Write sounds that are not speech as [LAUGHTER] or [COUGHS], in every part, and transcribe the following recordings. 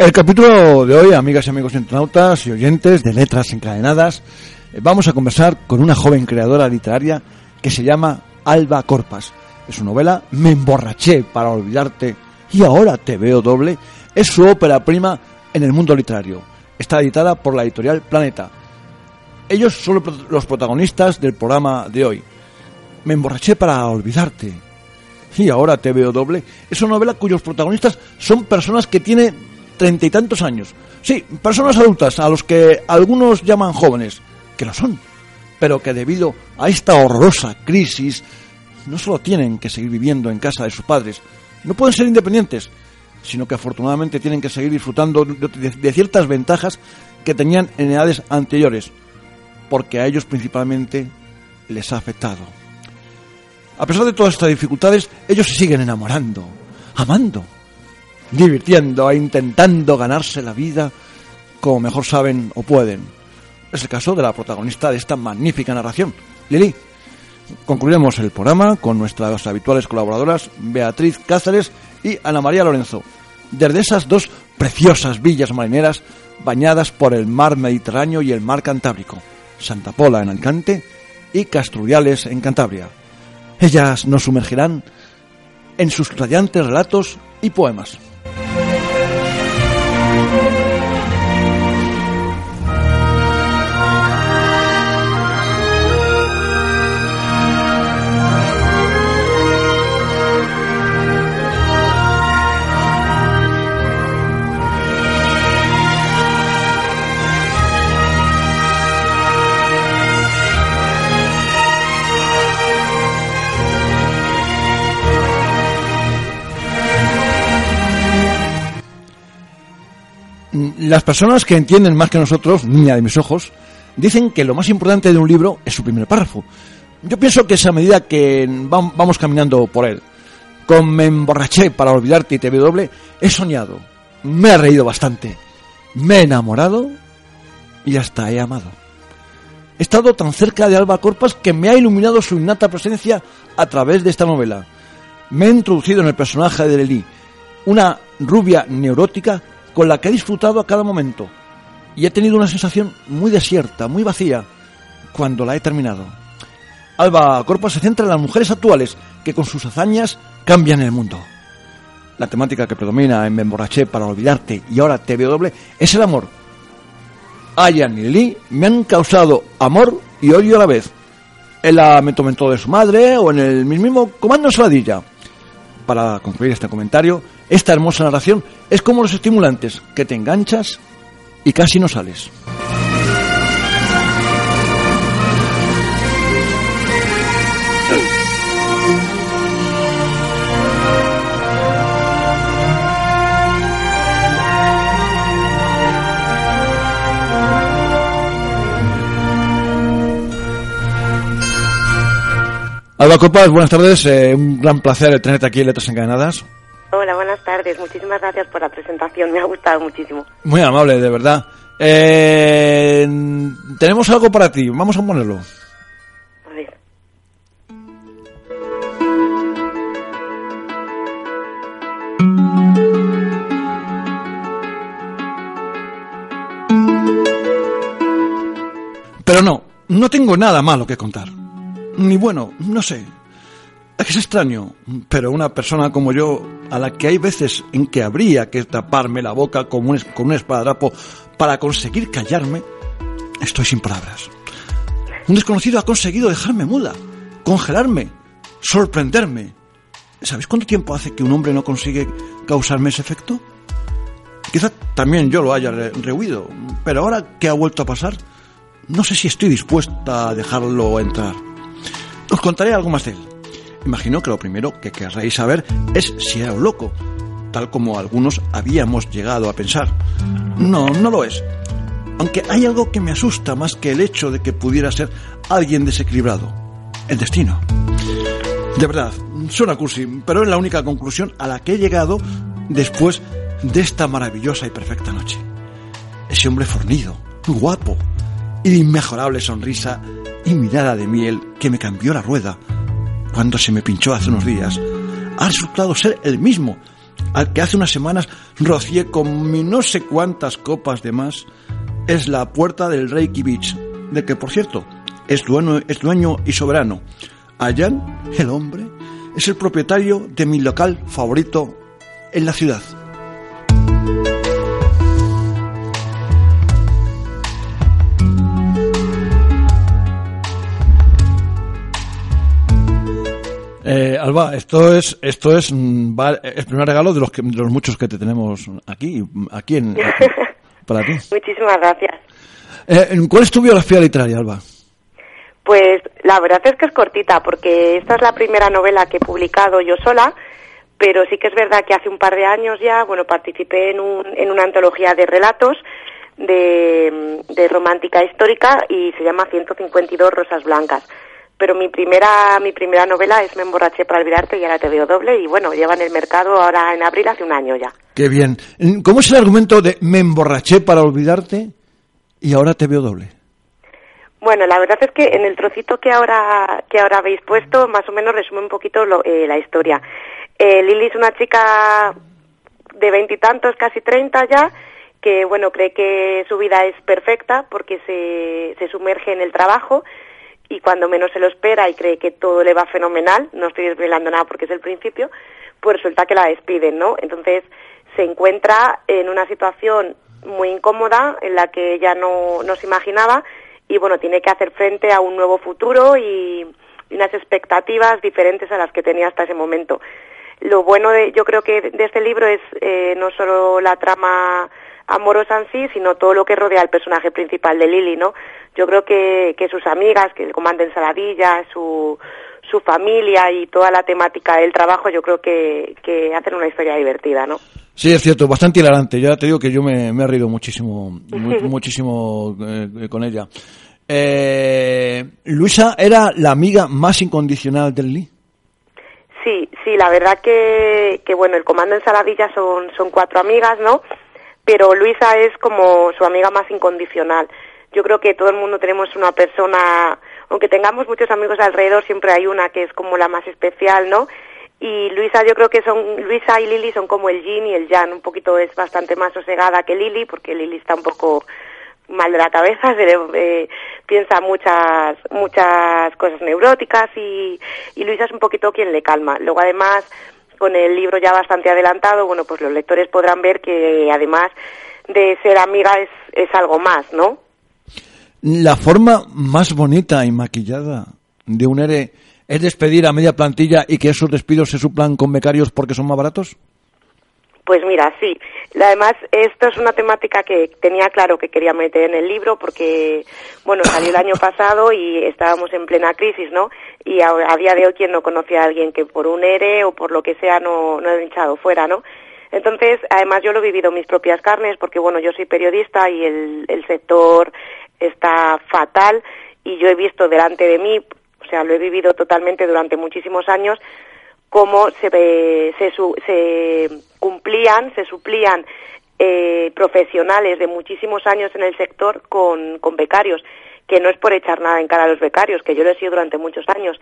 El capítulo de hoy, amigas y amigos internautas y oyentes de Letras Encadenadas, eh, vamos a conversar con una joven creadora literaria que se llama Alba Corpas. Es su novela Me emborraché para olvidarte y ahora te veo doble. Es su ópera prima en el mundo literario. Está editada por la editorial Planeta. Ellos son los protagonistas del programa de hoy. Me emborraché para olvidarte. Y ahora te veo doble. Es una novela cuyos protagonistas son personas que tienen treinta y tantos años. Sí, personas adultas, a los que algunos llaman jóvenes, que lo son, pero que debido a esta horrorosa crisis no solo tienen que seguir viviendo en casa de sus padres, no pueden ser independientes, sino que afortunadamente tienen que seguir disfrutando de, ciertas ventajas que tenían en edades anteriores, porque a ellos principalmente les ha afectado. A pesar de todas estas dificultades, ellos se siguen enamorando, amando, divirtiendo e intentando ganarse la vida como mejor saben o pueden. Es el caso de la protagonista de esta magnífica narración, Lili. Concluiremos el programa con nuestras habituales colaboradoras Beatriz Cáceres y Ana María Lorenzo, desde esas dos preciosas villas marineras bañadas por el mar Mediterráneo y el mar Cantábrico, Santa Pola en Alicante y Castrullales en Cantabria. Ellas nos sumergirán en sus radiantes relatos y poemas. Thank you. Las personas que entienden más que nosotros, niña de mis ojos, dicen que lo más importante de un libro es su primer párrafo. Yo pienso que es a medida que vamos caminando por él. Con Me emborraché para olvidarte y te doble, he soñado, me he reído bastante, me he enamorado y hasta he amado. He estado tan cerca de Alba Corpas que me ha iluminado su innata presencia a través de esta novela. Me he introducido en el personaje de Lely, una rubia neurótica con la que he disfrutado a cada momento y he tenido una sensación muy desierta, muy vacía, cuando la he terminado. Alba Corpa se centra en las mujeres actuales que con sus hazañas cambian el mundo. La temática que predomina en Me emborraché para olvidarte y ahora te veo doble es el amor. Ayan y Lee me han causado amor y odio a la vez. En la de su madre o en el mismo comando Saladilla. Para concluir este comentario, esta hermosa narración es como los estimulantes, que te enganchas y casi no sales. Alba Copas, buenas tardes. Eh, un gran placer tenerte aquí en Letras Encadenadas. Hola, buenas tardes. Muchísimas gracias por la presentación. Me ha gustado muchísimo. Muy amable, de verdad. Eh, tenemos algo para ti. Vamos a ponerlo. A ver. Pero no, no tengo nada malo que contar. Ni bueno, no sé, es extraño, pero una persona como yo, a la que hay veces en que habría que taparme la boca con un, con para conseguir callarme, estoy sin palabras. Un desconocido ha conseguido dejarme muda, congelarme, sorprenderme. ¿Sabéis cuánto tiempo hace que un hombre no consigue causarme ese efecto? Quizá también yo lo haya rehuido, pero ahora que ha vuelto a pasar, no sé si estoy dispuesta a dejarlo entrar. Os contaré algo más de él. Imagino que lo primero que querréis saber es si era loco, tal como algunos habíamos llegado a pensar. No, no lo es. Aunque hay algo que me asusta más que el hecho de que pudiera ser alguien desequilibrado. El destino. De verdad, suena cursi, pero es la única conclusión a la que he llegado después de esta maravillosa y perfecta noche. Ese hombre fornido, guapo, y de inmejorable sonrisa y mirada de miel que me cambió la rueda cuando se me pinchó hace unos días, ha resultado ser el mismo al que hace unas semanas rocié con mi no sé cuántas copas de más, es la puerta del Reiki Beach, de que por cierto es dueño, es dueño y soberano. Ayan, el hombre, es el propietario de mi local favorito en la ciudad. Eh, Alba, esto es esto es mm, el primer regalo de los que, de los muchos que te tenemos aquí aquí en [LAUGHS] para ti. Muchísimas gracias. Eh, ¿Cuál es tu biografía literaria, Alba? Pues la verdad es que es cortita, porque esta es la primera novela que he publicado yo sola, pero sí que es verdad que hace un par de años ya, bueno, participé en, un, en una antología de relatos de, de romántica histórica y se llama 152 Rosas Blancas. Pero mi primera, mi primera novela es Me emborraché para olvidarte y ahora te veo doble y bueno, lleva en el mercado ahora en abril hace un año ya. Qué bien. ¿Cómo es el argumento de me emborraché para olvidarte y ahora te veo doble? Bueno, la verdad es que en el trocito que ahora que ahora habéis puesto, más o menos resume un poquito lo- eh, la historia. Eh, Lili es una chica de veintitantos, casi treinta ya, que bueno cree que su vida es perfecta porque se, se sumerge en el trabajo y cuando menos se lo espera y cree que todo le va fenomenal, no estoy desvelando nada porque es el principio, pues resulta que la despiden, ¿no? Entonces se encuentra en una situación muy incómoda en la que ella no, no se imaginaba y bueno, tiene que hacer frente a un nuevo futuro y, unas expectativas diferentes a las que tenía hasta ese momento. Lo bueno de, yo creo que de este libro es eh, no solo la trama amorosa en sí, sino todo lo que rodea al personaje principal de Lily, ¿no? Yo creo que, que sus amigas, que el comandante Ensaladilla, su, su familia y toda la temática del trabajo, yo creo que, que hacen una historia divertida, ¿no? Sí, es cierto, bastante hilarante. Ya te digo que yo me, me he reído muchísimo, mu- [LAUGHS] muchísimo eh, con ella. Eh, Luisa era la amiga más incondicional del Lee. Sí, sí, la verdad que, que bueno, el comando en Saladilla son, son cuatro amigas, ¿no? Pero Luisa es como su amiga más incondicional. Yo creo que todo el mundo tenemos una persona, aunque tengamos muchos amigos alrededor, siempre hay una que es como la más especial, ¿no? Y Luisa, yo creo que son, Luisa y Lili son como el yin y el yang, un poquito es bastante más sosegada que Lili, porque Lili está un poco mal de la cabeza, [LAUGHS] eh, piensa muchas muchas cosas neuróticas y, y Luisa es un poquito quien le calma. Luego además con el libro ya bastante adelantado, bueno, pues los lectores podrán ver que además de ser amiga es, es algo más, ¿no? La forma más bonita y maquillada de un ERE es despedir a media plantilla y que esos despidos se suplan con becarios porque son más baratos. Pues mira, sí. Además, esto es una temática que tenía claro que quería meter en el libro porque, bueno, salió el año [LAUGHS] pasado y estábamos en plena crisis, ¿no? Y a, a día de hoy, quien no conocía a alguien que por un ERE o por lo que sea no, no ha echado fuera, ¿no? Entonces, además yo lo he vivido mis propias carnes porque, bueno, yo soy periodista y el, el sector está fatal y yo he visto delante de mí, o sea, lo he vivido totalmente durante muchísimos años, cómo se, se, se cumplían, se suplían eh, profesionales de muchísimos años en el sector con, con becarios, que no es por echar nada en cara a los becarios, que yo lo he sido durante muchos años,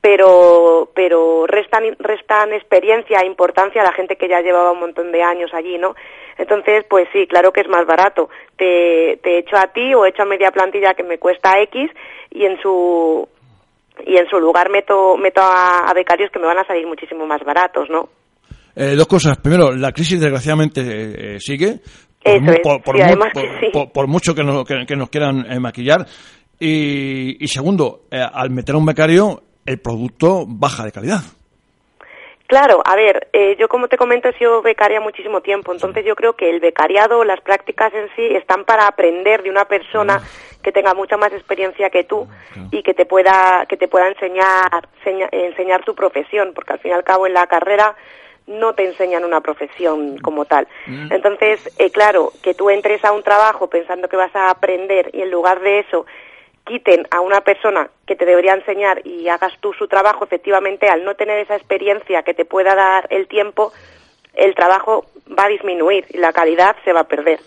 pero, pero restan, restan experiencia e importancia a la gente que ya llevaba un montón de años allí, ¿no? Entonces, pues sí, claro que es más barato. Te, te echo a ti o echo a media plantilla que me cuesta X y en su y en su lugar meto meto a, a becarios que me van a salir muchísimo más baratos, ¿no? Eh, dos cosas. Primero, la crisis desgraciadamente eh, sigue. Por, mucho que nos, que- que nos quieran eh, maquillar. Y, y segundo, eh, al meter a un becario, el producto baja de calidad. Claro, a ver, eh, yo como te comento he sido becaria muchísimo tiempo, entonces yo creo que el becariado, las prácticas en sí están para aprender de una persona que tenga mucha más experiencia que tú y que te pueda que te pueda enseñar seña- enseñar tu profesión, porque al fin y al cabo en la carrera no te enseñan una profesión como tal. Entonces, eh, claro, que tú entres a un trabajo pensando que vas a aprender y en lugar de eso quiten a una persona que te debería enseñar y hagas tú su trabajo, efectivamente, al no tener esa experiencia que te pueda dar el tiempo, el trabajo va a disminuir y la calidad se va a perder.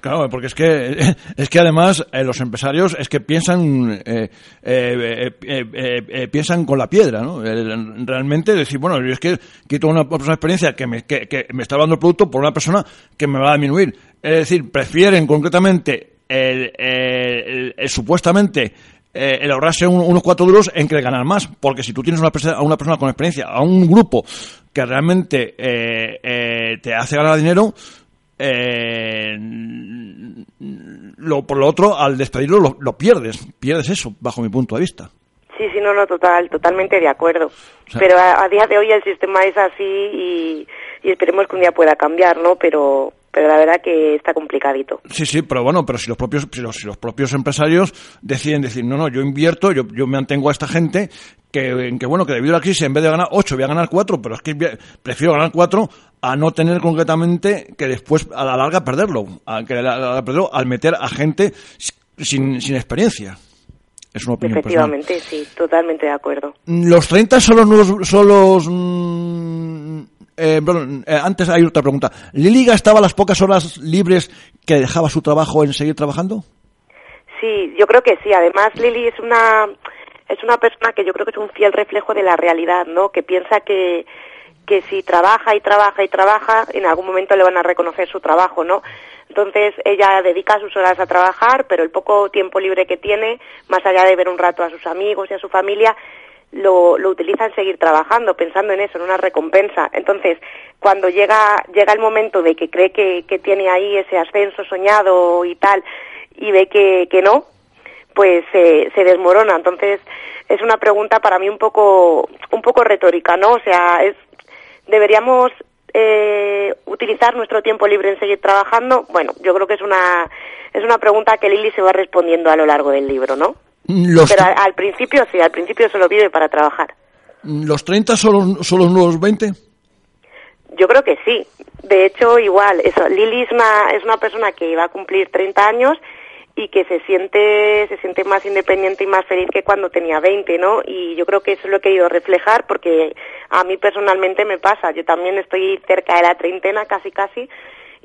Claro, porque es que [LAUGHS] es que además eh, los empresarios es que piensan eh, eh, piensan con la piedra, ¿no? realmente decir, bueno, yo es que quito una persona experiencia que me, que, me está dando el producto por una persona que me va a disminuir. Es decir, prefieren concretamente el, supuestamente el ahorrarse unos cuatro duros en que ganar más, porque si tú tienes una a una persona con experiencia, a un grupo que realmente te hace ganar dinero, eh, lo, por lo otro, al despedirlo lo, pierdes, pierdes eso, bajo mi punto de vista. Sí, sí, no, no, total, totalmente de acuerdo. Pero a, día de hoy el sistema es así y, y esperemos que un día pueda cambiar, ¿no? Pero, pero la verdad que está complicadito. Sí, sí, pero bueno, pero si los propios, si los, los propios empresarios deciden decir, no, no, yo invierto, yo, yo mantengo a esta gente que, que, bueno, que debido a la crisis en vez de ganar 8 voy a ganar 4, pero es que prefiero ganar 4 a no tener concretamente que después a la larga perderlo, a, que perderlo al meter a gente sin, sin experiencia. Es una opinión Efectivamente, sí, totalmente de acuerdo. Los 30 son los nuevos, son los, mm, eh, eh, antes hay otra pregunta. ¿Lili gastaba las pocas horas libres que dejaba su trabajo en seguir trabajando? Sí, yo creo que sí. Además, Lili es una es una persona que yo creo que es un fiel reflejo de la realidad, ¿no? Que piensa que que si trabaja y trabaja y trabaja, en algún momento le van a reconocer su trabajo, ¿no? Entonces ella dedica sus horas a trabajar, pero el poco tiempo libre que tiene, más allá de ver un rato a sus amigos y a su familia, lo, lo utiliza en seguir trabajando, pensando en eso, en una recompensa. Entonces, cuando llega, llega el momento de que cree que, que tiene ahí ese ascenso soñado y tal, y ve que, que no, pues se, desmorona. Entonces, es una pregunta para mí un poco, un poco retórica, ¿no? O sea, es, deberíamos eh, utilizar nuestro tiempo libre en seguir trabajando. Bueno, yo creo que es una, es una pregunta que Lili se va respondiendo a lo largo del libro, ¿no? Pero al, principio sí, al principio solo vive para trabajar. ¿Los 30 son, son los nuevos 20? Yo creo que sí. De hecho, igual, eso, Lili es una, es una persona que va a cumplir 30 años y que se siente se siente más independiente y más feliz que cuando tenía 20, ¿no? Y yo creo que eso lo he querido reflejar porque a mí personalmente me pasa. Yo también estoy cerca de la treintena, casi casi,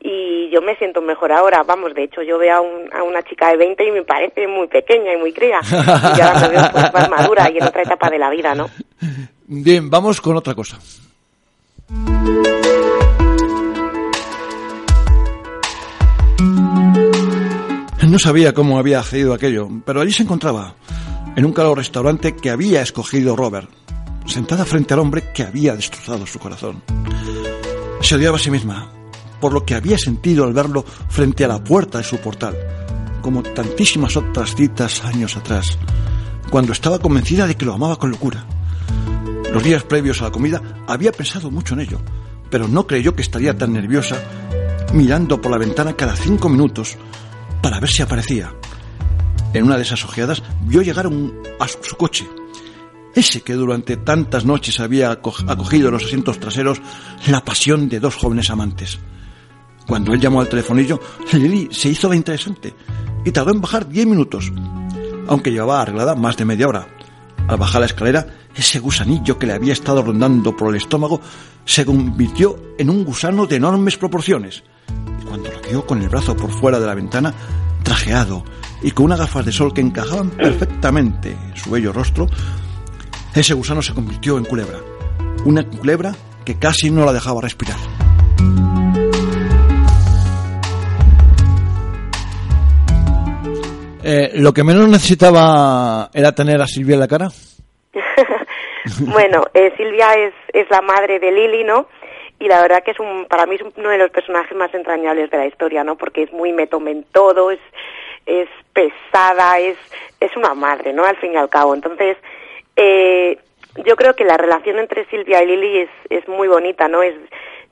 y yo me siento mejor ahora. Vamos, de hecho, yo veo a, a una chica de 20 y me parece muy pequeña y muy cría. Y ahora me veo pues, más madura y en otra etapa de la vida, ¿no? Bien, vamos con otra cosa. No sabía cómo había accedido aquello, pero allí se encontraba, en un caro restaurante que había escogido Robert, sentada frente al hombre que había destrozado su corazón. Se odiaba a sí misma, por lo que había sentido al verlo frente a la puerta de su portal, como tantísimas otras citas años atrás, cuando estaba convencida de que lo amaba con locura. Los días previos a la comida había pensado mucho en ello, pero no creyó que estaría tan nerviosa mirando por la ventana cada cinco minutos para ver si aparecía. En una de esas ojeadas vio llegar a su coche, ese que durante tantas noches había acogido en los asientos traseros la pasión de dos jóvenes amantes. Cuando él llamó al telefonillo, Lily se hizo la interesante y tardó en bajar diez minutos, aunque llevaba arreglada más de media hora. Al bajar la escalera, ese gusanillo que le había estado rondando por el estómago se convirtió en un gusano de enormes proporciones. Y cuando lo vio con el brazo por fuera de la ventana, trajeado y con unas gafas de sol que encajaban perfectamente en su bello rostro, ese gusano se convirtió en culebra. Una culebra que casi no la dejaba respirar. Eh, ¿Lo que menos necesitaba era tener a Silvia en la cara? [LAUGHS] bueno, eh, Silvia es, es la madre de Lili, ¿no? Y la verdad que es un, para mí es uno de los personajes más entrañables de la historia, ¿no? Porque es muy metome en todo, es, es pesada, es, es una madre, ¿no? Al fin y al cabo. Entonces, eh, yo creo que la relación entre Silvia y Lili es, es muy bonita, ¿no? Es,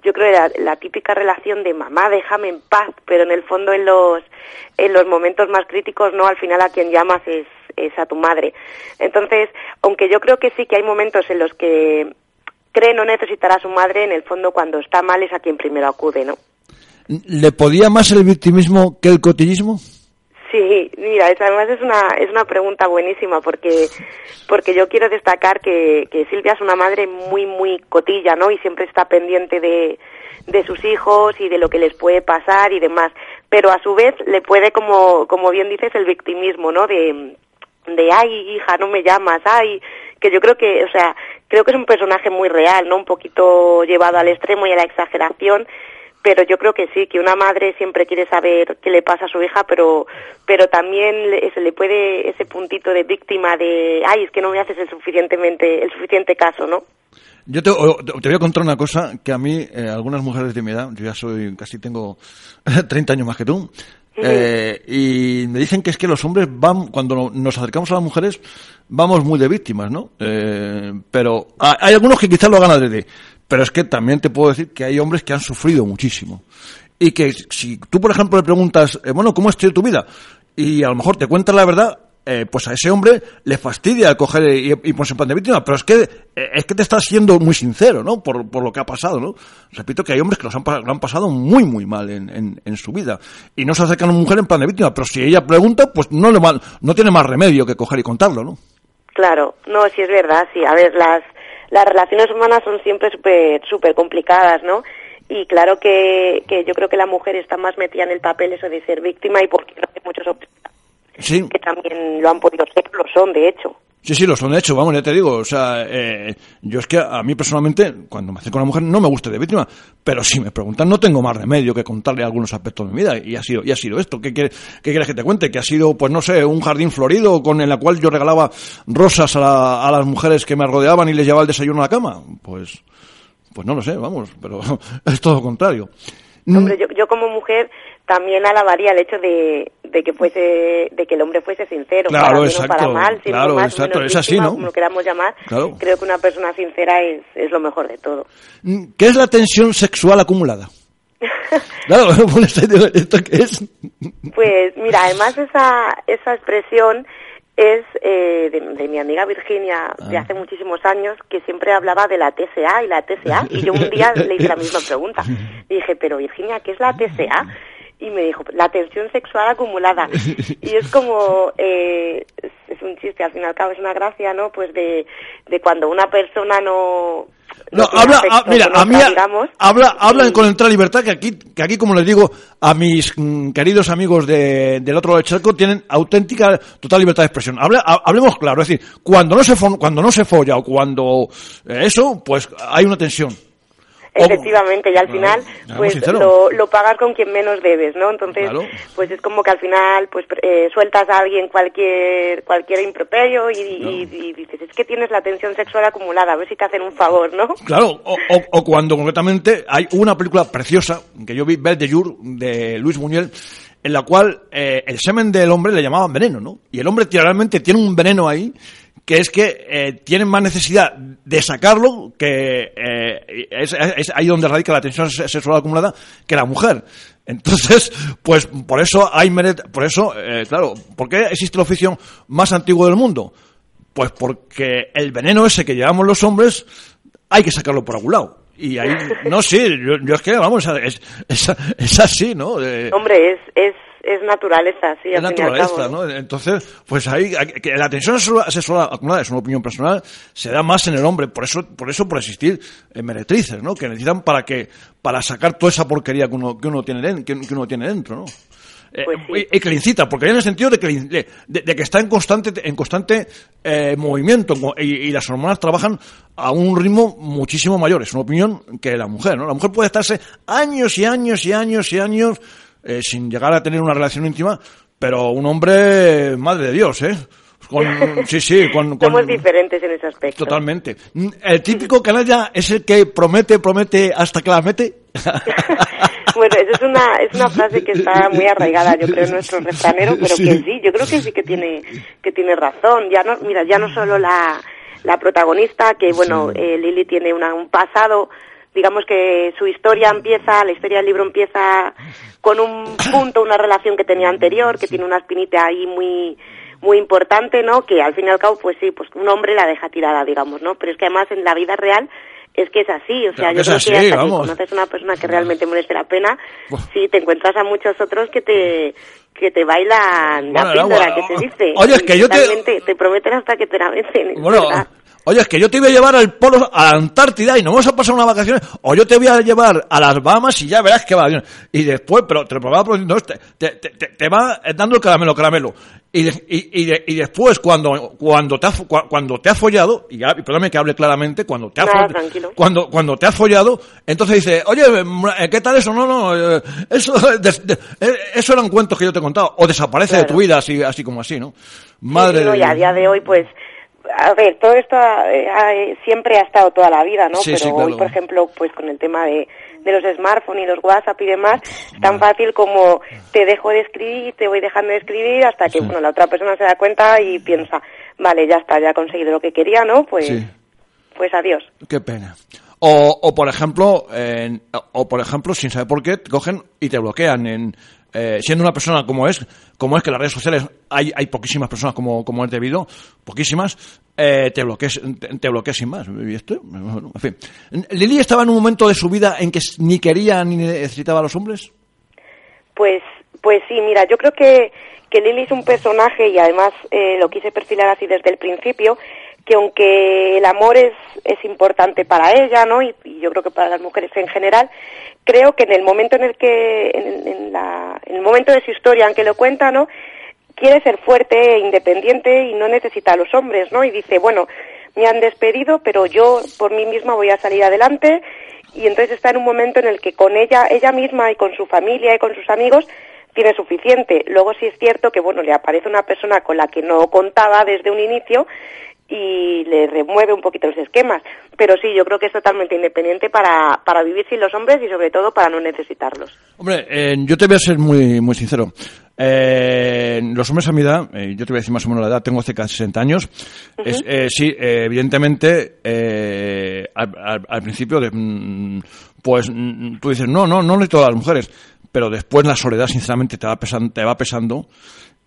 yo creo la, la típica relación de mamá, déjame en paz, pero en el fondo en los, en los momentos más críticos, no, al final a quien llamas es, es a tu madre. Entonces, aunque yo creo que sí que hay momentos en los que cree no necesitar a su madre, en el fondo cuando está mal es a quien primero acude, ¿no? ¿Le podía más el victimismo que el cotillismo? Sí, mira, además es una, es una pregunta buenísima porque, porque yo quiero destacar que, que Silvia es una madre muy, muy cotilla, ¿no? Y siempre está pendiente de, de sus hijos y de lo que les puede pasar y demás. pero a su vez le puede, como, como bien dices, el victimismo, ¿no? De, de, ay, hija, no me llamas, ay, que yo creo que, o sea, creo que es un personaje muy real, ¿no? Un poquito llevado al extremo y a la exageración, pero yo creo que sí, que una madre siempre quiere saber qué le pasa a su hija, pero, pero también se le puede ese puntito de víctima de, ay, es que no me haces el suficientemente, el suficiente caso, ¿no? Yo te, te, voy a contar una cosa que a mí, eh, algunas mujeres de mi edad, yo ya soy, casi tengo [LAUGHS] 30 años más que tú, eh, y me dicen que es que los hombres van, cuando nos acercamos a las mujeres, vamos muy de víctimas, ¿no? Eh, pero hay algunos que quizás lo hagan adrede. Pero es que también te puedo decir que hay hombres que han sufrido muchísimo. Y que si tú, por ejemplo, le preguntas, eh, bueno, ¿cómo ha tu vida? Y a lo mejor te cuentas la verdad, eh, pues a ese hombre le fastidia coger y, y ponerse en plan de víctima, pero es que eh, es que te estás siendo muy sincero, ¿no? Por, por lo que ha pasado, ¿no? Repito que hay hombres que los han, lo han pasado muy, muy mal en, en, en, su vida y no se acercan a una mujer en plan de víctima, pero si ella pregunta, pues no le mal, no tiene más remedio que coger y contarlo, ¿no? Claro, no, sí es verdad, sí. A ver, las las relaciones humanas son siempre súper super complicadas, ¿no? Y claro que, que yo creo que la mujer está más metida en el papel eso de ser víctima y porque hay muchos hombres que también lo han podido ser, lo son, de hecho. Sí, sí, lo son hecho, vamos, ya te digo, o sea, eh, yo es que a mí personalmente, cuando me acerco a una mujer, no me gusta de víctima, pero si me preguntan, no tengo más remedio que contarle algunos aspectos de mi vida, y ha sido, y ha sido esto, ¿qué, quieres que te cuente? Que ha sido, pues no sé, un jardín florido con el cual yo regalaba rosas a, a las mujeres que me rodeaban y les llevaba el desayuno a la cama, pues, pues no lo sé, vamos, pero [LAUGHS] es todo lo contrario. Hombre, yo, yo como mujer también alabaría el hecho de, de que fuese de que el hombre fuese sincero claro, para para mal claro, exacto, es así, ¿no? como lo queramos llamar creo que una persona sincera es, es lo mejor de todo mm, ¿qué es la tensión sexual acumulada? [LAUGHS] claro, ¿esto qué es? pues mira, además esa, esa expresión es eh, de, mi amiga Virginia de ah. hace muchísimos años que siempre hablaba de la TSA y la TSA y yo un día le hice la misma pregunta. Y [LAUGHS] dije, pero Virginia, ¿qué es la TSA? Y me dijo, la tensión sexual acumulada. [LAUGHS] Y es como, eh, es un chiste, al fin y al cabo es una gracia, ¿no? Pues de, de cuando una persona no... No, habla, ah, mira, a mí, habla, habla con entera libertad, que aquí, que aquí, como les digo, a mis mm, queridos amigos de, del otro lado del charco, tienen auténtica, total libertad de expresión. hablemos claro, es decir, cuando no se, cuando no se folla o cuando eh, eso, pues hay una tensión. Efectivamente, y al final, pues lo, lo, pagas con quien menos debes, ¿no? Entonces, pues es como que al final, pues eh, sueltas a alguien cualquier cualquier improperio y, dices, es que tienes la tensión sexual acumulada, a ver si te hacen un favor, ¿no? Claro, o, o, cuando concretamente hay una película preciosa que yo vi, Belle de Jour, de Luis Buñuel, en la cual eh, el semen del hombre le llamaban veneno, ¿no? Y el hombre realmente tiene un veneno ahí que es que eh, tienen más necesidad de sacarlo, que eh, es, ahí donde radica la tensión sexual acumulada, que la mujer. Entonces, [LAUGHS] pues por eso hay por eso, eh, claro, ¿por qué existe el oficio más antiguo del mundo? Pues porque el veneno ese que llevamos los hombres hay que sacarlo por algún lado. Y ahí, no, sí, yo, es que, vamos, es, es, así, ¿no? Hombre, es, es es naturaleza, sí. Es naturaleza, ¿no? Entonces, pues ahí, que la tensión sexual acumulada es una opinión personal, se da más en el hombre, por eso, por eso por existir en meretrices, ¿no? Que necesitan para que, para sacar toda esa porquería que uno, que uno tiene, que, uno tiene dentro, ¿no? Eh, pues y, que le incita, porque en el sentido de que, de, que está en constante, en constante eh, movimiento y, y, las hormonas trabajan a un ritmo muchísimo mayor. Es una opinión que la mujer, ¿no? La mujer puede estarse años y años y años y años eh, sin llegar a tener una relación íntima, pero un hombre, madre de Dios, ¿eh? Con, [LAUGHS] sí, sí, con, Somos diferentes en ese aspecto. Totalmente. El típico canalla es el que promete, promete hasta que la mete. [LAUGHS] bueno, esa es una, es una frase que está muy arraigada, yo creo, en nuestro refranero, pero que sí, yo creo que sí que tiene, que tiene razón. Ya no, mira, ya no solo la, la protagonista, que bueno, eh, Lily tiene una, un pasado digamos que su historia empieza, la historia del libro empieza con un punto, una relación que tenía anterior, que tiene una espinita ahí muy muy importante, ¿no? Que al fin y al cabo, pues sí, pues un hombre la deja tirada, digamos, ¿no? Pero es que además en la vida real es que es así, o sea, yo creo que hasta que conoces a una persona que realmente merece la pena, sí, te encuentras a muchos otros que te que te bailan la píldora, que te dice. Oye, es que yo te... Te prometen hasta que te la meten, Bueno, Oye, es que yo te voy a llevar al polo, a la Antártida y nos vamos a pasar unas vacaciones, o yo te voy a llevar a las Bahamas y ya verás que va bien. Y después, pero te lo probaba produciendo, te, te, te, te va dando el caramelo, caramelo. Y, de- y, y, de- y después, cuando, cuando, te ha, cuando te ha follado, y ya, perdóname que hable claramente, cuando te ha, Nada, fo- tranquilo. cuando, cuando te ha follado, entonces dice, oye, eh, ¿qué tal eso? No, no, eh, eso, [LAUGHS] de- eh, eso eran cuentos que yo te he contado. O desaparece de tu vida, así, así como así, ¿no? Madre sí, no, y a día de hoy, pues, a ver, todo esto eh, siempre ha estado toda la vida, ¿no? Sí, Pero sí, claro. hoy, por ejemplo, pues con el tema de, de los smartphones y los WhatsApp y demás, es tan fácil como te dejo de escribir, te voy dejando de escribir hasta que, Sí. bueno, la otra persona se da cuenta y piensa, vale, ya está, ya he conseguido lo que quería, ¿no? Pues, Sí. pues adiós. Qué pena. O, o por ejemplo, o por ejemplo, sin saber por qué, te cogen y te bloquean. En, eh, siendo una persona como es, como es que en las redes sociales hay, hay poquísimas personas como, como es debido, poquísimas, eh, te bloqueas, te, te bloqueas sin más. Y esto, en fin. Lili estaba en un momento de su vida en que ni quería ni necesitaba a los hombres. Pues, pues sí, mira, yo creo que, que Lily es un personaje y además eh, lo quise perfilar así desde el principio, que aunque el amor es, es importante para ella, ¿no? Y, y yo creo que para las mujeres en general, creo que en el momento en el que, en, la, en el momento de su historia en que lo cuenta, ¿no? Quiere ser fuerte e independiente y no necesita a los hombres, ¿no? Y dice, bueno, me han despedido, pero yo por mí misma voy a salir adelante y entonces está en un momento en el que con ella, ella misma y con su familia y con sus amigos tiene suficiente. Luego sí es cierto que bueno, le aparece una persona con la que no contaba desde un inicio y le remueve un poquito los esquemas. Pero sí, yo creo que es totalmente independiente para, para vivir sin los hombres y sobre todo para no necesitarlos. Hombre, eh, yo te voy a ser muy, muy sincero. Eh, los hombres a mi edad, eh, yo te voy a decir más o menos la edad, tengo cerca de 60 años. Es, eh, sí, eh, evidentemente, eh, al, al- al principio, de, mm, pues mm, tú dices, no, no, no necesito a las mujeres. Pero después la soledad, sinceramente, te va pesando, te va pesando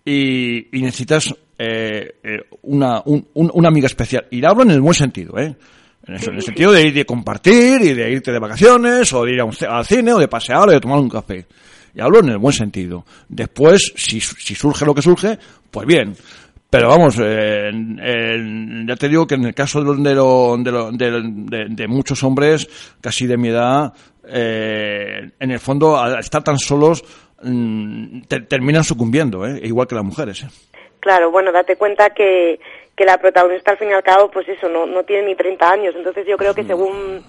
y, necesitas eh, eh, una, un- un- una amiga especial. Y hablo en el buen sentido, ¿eh? En, el sentido de ir de compartir y de irte de vacaciones o de ir a un al cine o de pasear o de tomar un café. Y hablo en el buen sentido. Después, si, si surge lo que surge, pues bien. Pero vamos, eh, ya te digo que en el caso de, lo- de, lo- de, de- muchos hombres, casi de mi edad, eh, en el fondo, al estar tan solos, te- terminan sucumbiendo, ¿eh? igual que las mujeres. ¿eh? Claro, bueno, date cuenta que, que la protagonista al fin y al cabo, pues eso, no, no tiene ni 30 años. Entonces yo creo que según,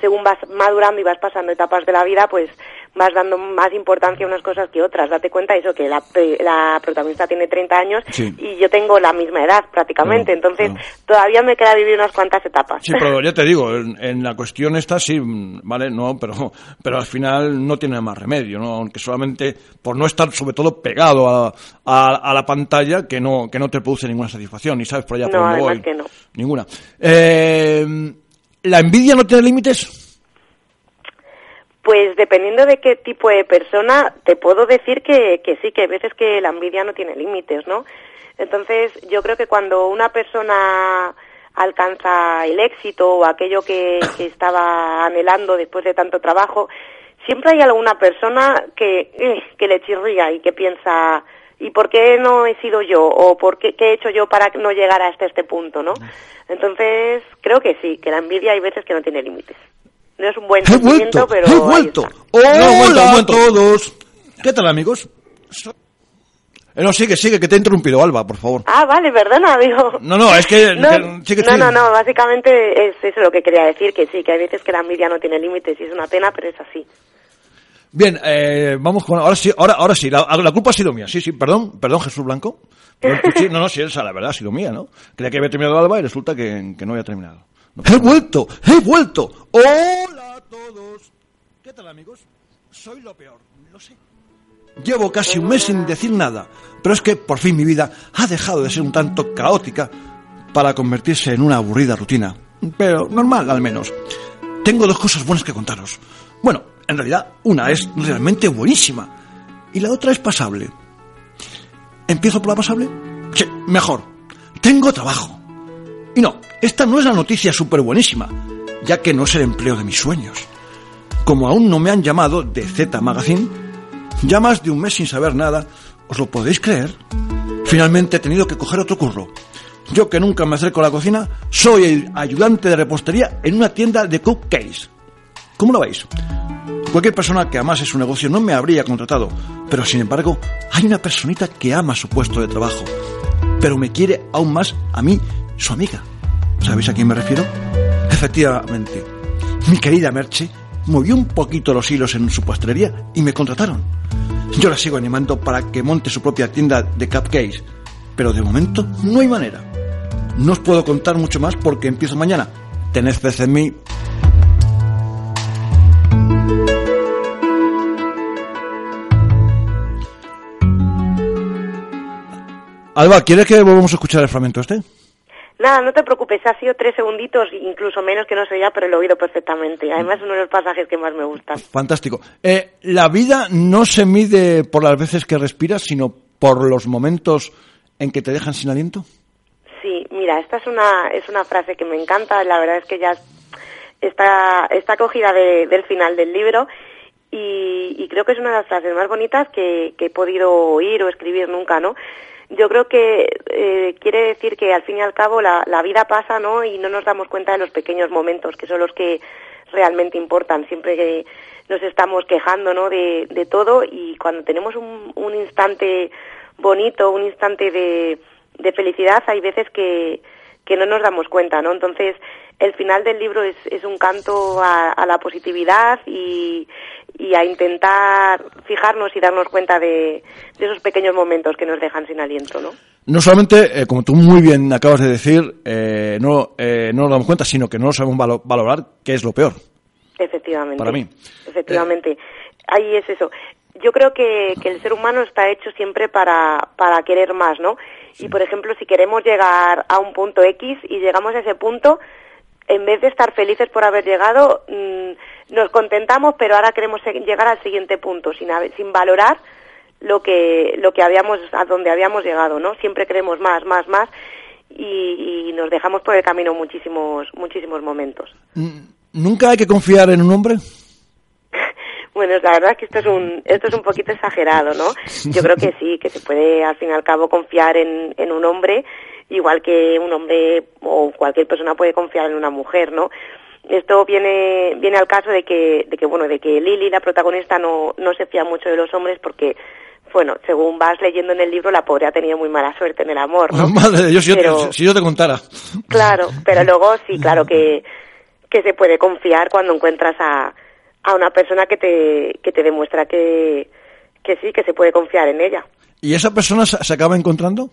según vas madurando y vas pasando etapas de la vida, pues vas dando más importancia a unas cosas que otras. Date cuenta eso, que la, pre- la protagonista tiene 30 años Sí. y yo tengo la misma edad prácticamente. Entonces todavía me queda vivir unas cuantas etapas. Sí, pero [LAUGHS] ya te digo, en, en la cuestión esta sí, vale, no, pero, pero al final no tiene más remedio, ¿no? Aunque solamente por no estar sobre todo pegado a, a, a la pantalla que no, que no te produce ninguna satisfacción, y sabes por allá por No, dónde además voy. que no. Ninguna. Eh, ¿La envidia no tiene límites? Pues dependiendo de qué tipo de persona, te puedo decir que, que sí, que hay veces que la envidia no tiene límites, ¿no? Entonces, yo creo que cuando una persona alcanza el éxito o aquello que, que estaba anhelando después de tanto trabajo, siempre hay alguna persona que, eh, que le chirría y que piensa, ¿y por qué no he sido yo? ¿O por qué, qué he hecho yo para no llegar hasta este punto, no? Entonces, creo que sí, que la envidia hay veces que no tiene límites. No es un buen ¡He sentimiento, vuelto! pero ¡He vuelto! ¡Hola No, he vuelto, he a vuelto. todos! ¿Qué tal, amigos? Eh, no, sigue, sigue, que te he interrumpido, Alba, por favor. Ah, vale, perdona, digo. No, no, es que- [LAUGHS] No, que- sí que no, no, no, básicamente es eso lo que quería decir, que sí, que hay veces que la envidia no tiene límites y es una pena, pero es así. Bien, eh, vamos con... Ahora sí, ahora, ahora sí, la, la culpa ha sido mía. Sí, sí, perdón, perdón, Jesús Blanco. Perdón, sí, [LAUGHS] no, no, sí, esa la verdad ha sido mía, ¿no? Creía que había terminado Alba y resulta que, que no había terminado. ¡He vuelto! ¡He vuelto! ¡Hola a todos! ¿Qué tal, amigos? Soy lo peor, lo sé. Llevo casi un mes sin decir nada, pero es que por fin mi vida ha dejado de ser un tanto caótica para convertirse en una aburrida rutina. Pero normal, al menos. Tengo dos cosas buenas que contaros. Bueno, en realidad, una es realmente buenísima y la otra es pasable. ¿Empiezo por la pasable? Sí, mejor. Tengo trabajo. Y no, esta no es la noticia súper buenísima, ya que no es el empleo de mis sueños. Como aún no me han llamado de Z Magazine, ya más de un mes sin saber nada, ¿os lo podéis creer? Finalmente he tenido que coger otro curro. Yo que nunca me acerco a la cocina, soy el ayudante de repostería en una tienda de cupcakes. ¿Cómo lo veis? Cualquier persona que amase su negocio no me habría contratado, pero sin embargo, hay una personita que ama su puesto de trabajo, pero me quiere aún más a mí, su amiga. ¿Sabéis a quién me refiero? Efectivamente, mi querida Merche movió un poquito los hilos en su pastelería y me contrataron. Yo la sigo animando para que monte su propia tienda de cupcakes, pero de momento no hay manera. No os puedo contar mucho más porque empiezo mañana. Tened fe en mí. Alba, ¿quieres que volvamos a escuchar el fragmento este? Nada, no te preocupes, ha sido tres segunditos, incluso menos que no sé ya, pero lo he oído perfectamente. Además, uno de los pasajes que más me gustan. Fantástico. Eh, la vida no se mide por las veces que respiras, sino por los momentos en que te dejan sin aliento. Sí, mira, esta es una, es una frase que me encanta, la verdad es que ya está, está cogida del final del libro y, creo que es una de las frases más bonitas que, que he podido oír o escribir nunca, ¿no? Yo creo que eh, quiere decir que al fin y al cabo la, la, vida pasa, ¿no? Y no nos damos cuenta de los pequeños momentos, que son los que realmente importan. Siempre nos estamos quejando, ¿no? De, de todo y cuando tenemos un, un instante bonito, un instante de, de felicidad, hay veces que, que no nos damos cuenta, ¿no? Entonces, el final del libro es, es un canto a, a la positividad y, y a intentar fijarnos y darnos cuenta de, esos pequeños momentos que nos dejan sin aliento, ¿no? No solamente, eh, como tú muy bien acabas de decir, eh, no, eh, no nos damos cuenta, sino que no sabemos valorar qué es lo peor. Efectivamente. Para mí. Efectivamente. Ahí es eso. Yo creo que, que, el ser humano está hecho siempre para, para querer más, ¿no? Y, por ejemplo, si queremos llegar a un punto X y llegamos a ese punto, en vez de estar felices por haber llegado, mm, nos contentamos, pero ahora queremos llegar al siguiente punto, sin, sin valorar lo que, lo que habíamos, a donde habíamos llegado, ¿no? Siempre queremos más, más, más y, y nos dejamos por el camino muchísimos, muchísimos momentos. ¿Nunca hay que confiar en un hombre? Bueno, la verdad es que esto es un esto es un poquito exagerado, ¿no? Yo creo que sí, que se puede al fin y al cabo confiar en, en un hombre, igual que un hombre o cualquier persona puede confiar en una mujer, ¿no? Esto viene, viene al caso de que, de que, bueno, de que Lily, la protagonista, no, no se fía mucho de los hombres porque, bueno, según vas leyendo en el libro, la pobre ha tenido muy mala suerte en el amor, ¿no? [LAUGHS] Madre, yo, si, yo si yo te contara. Claro, pero luego sí, claro que, que se puede confiar cuando encuentras a, a una persona que te, que te demuestra que, que sí, que se puede confiar en ella. ¿Y esa persona se acaba encontrando?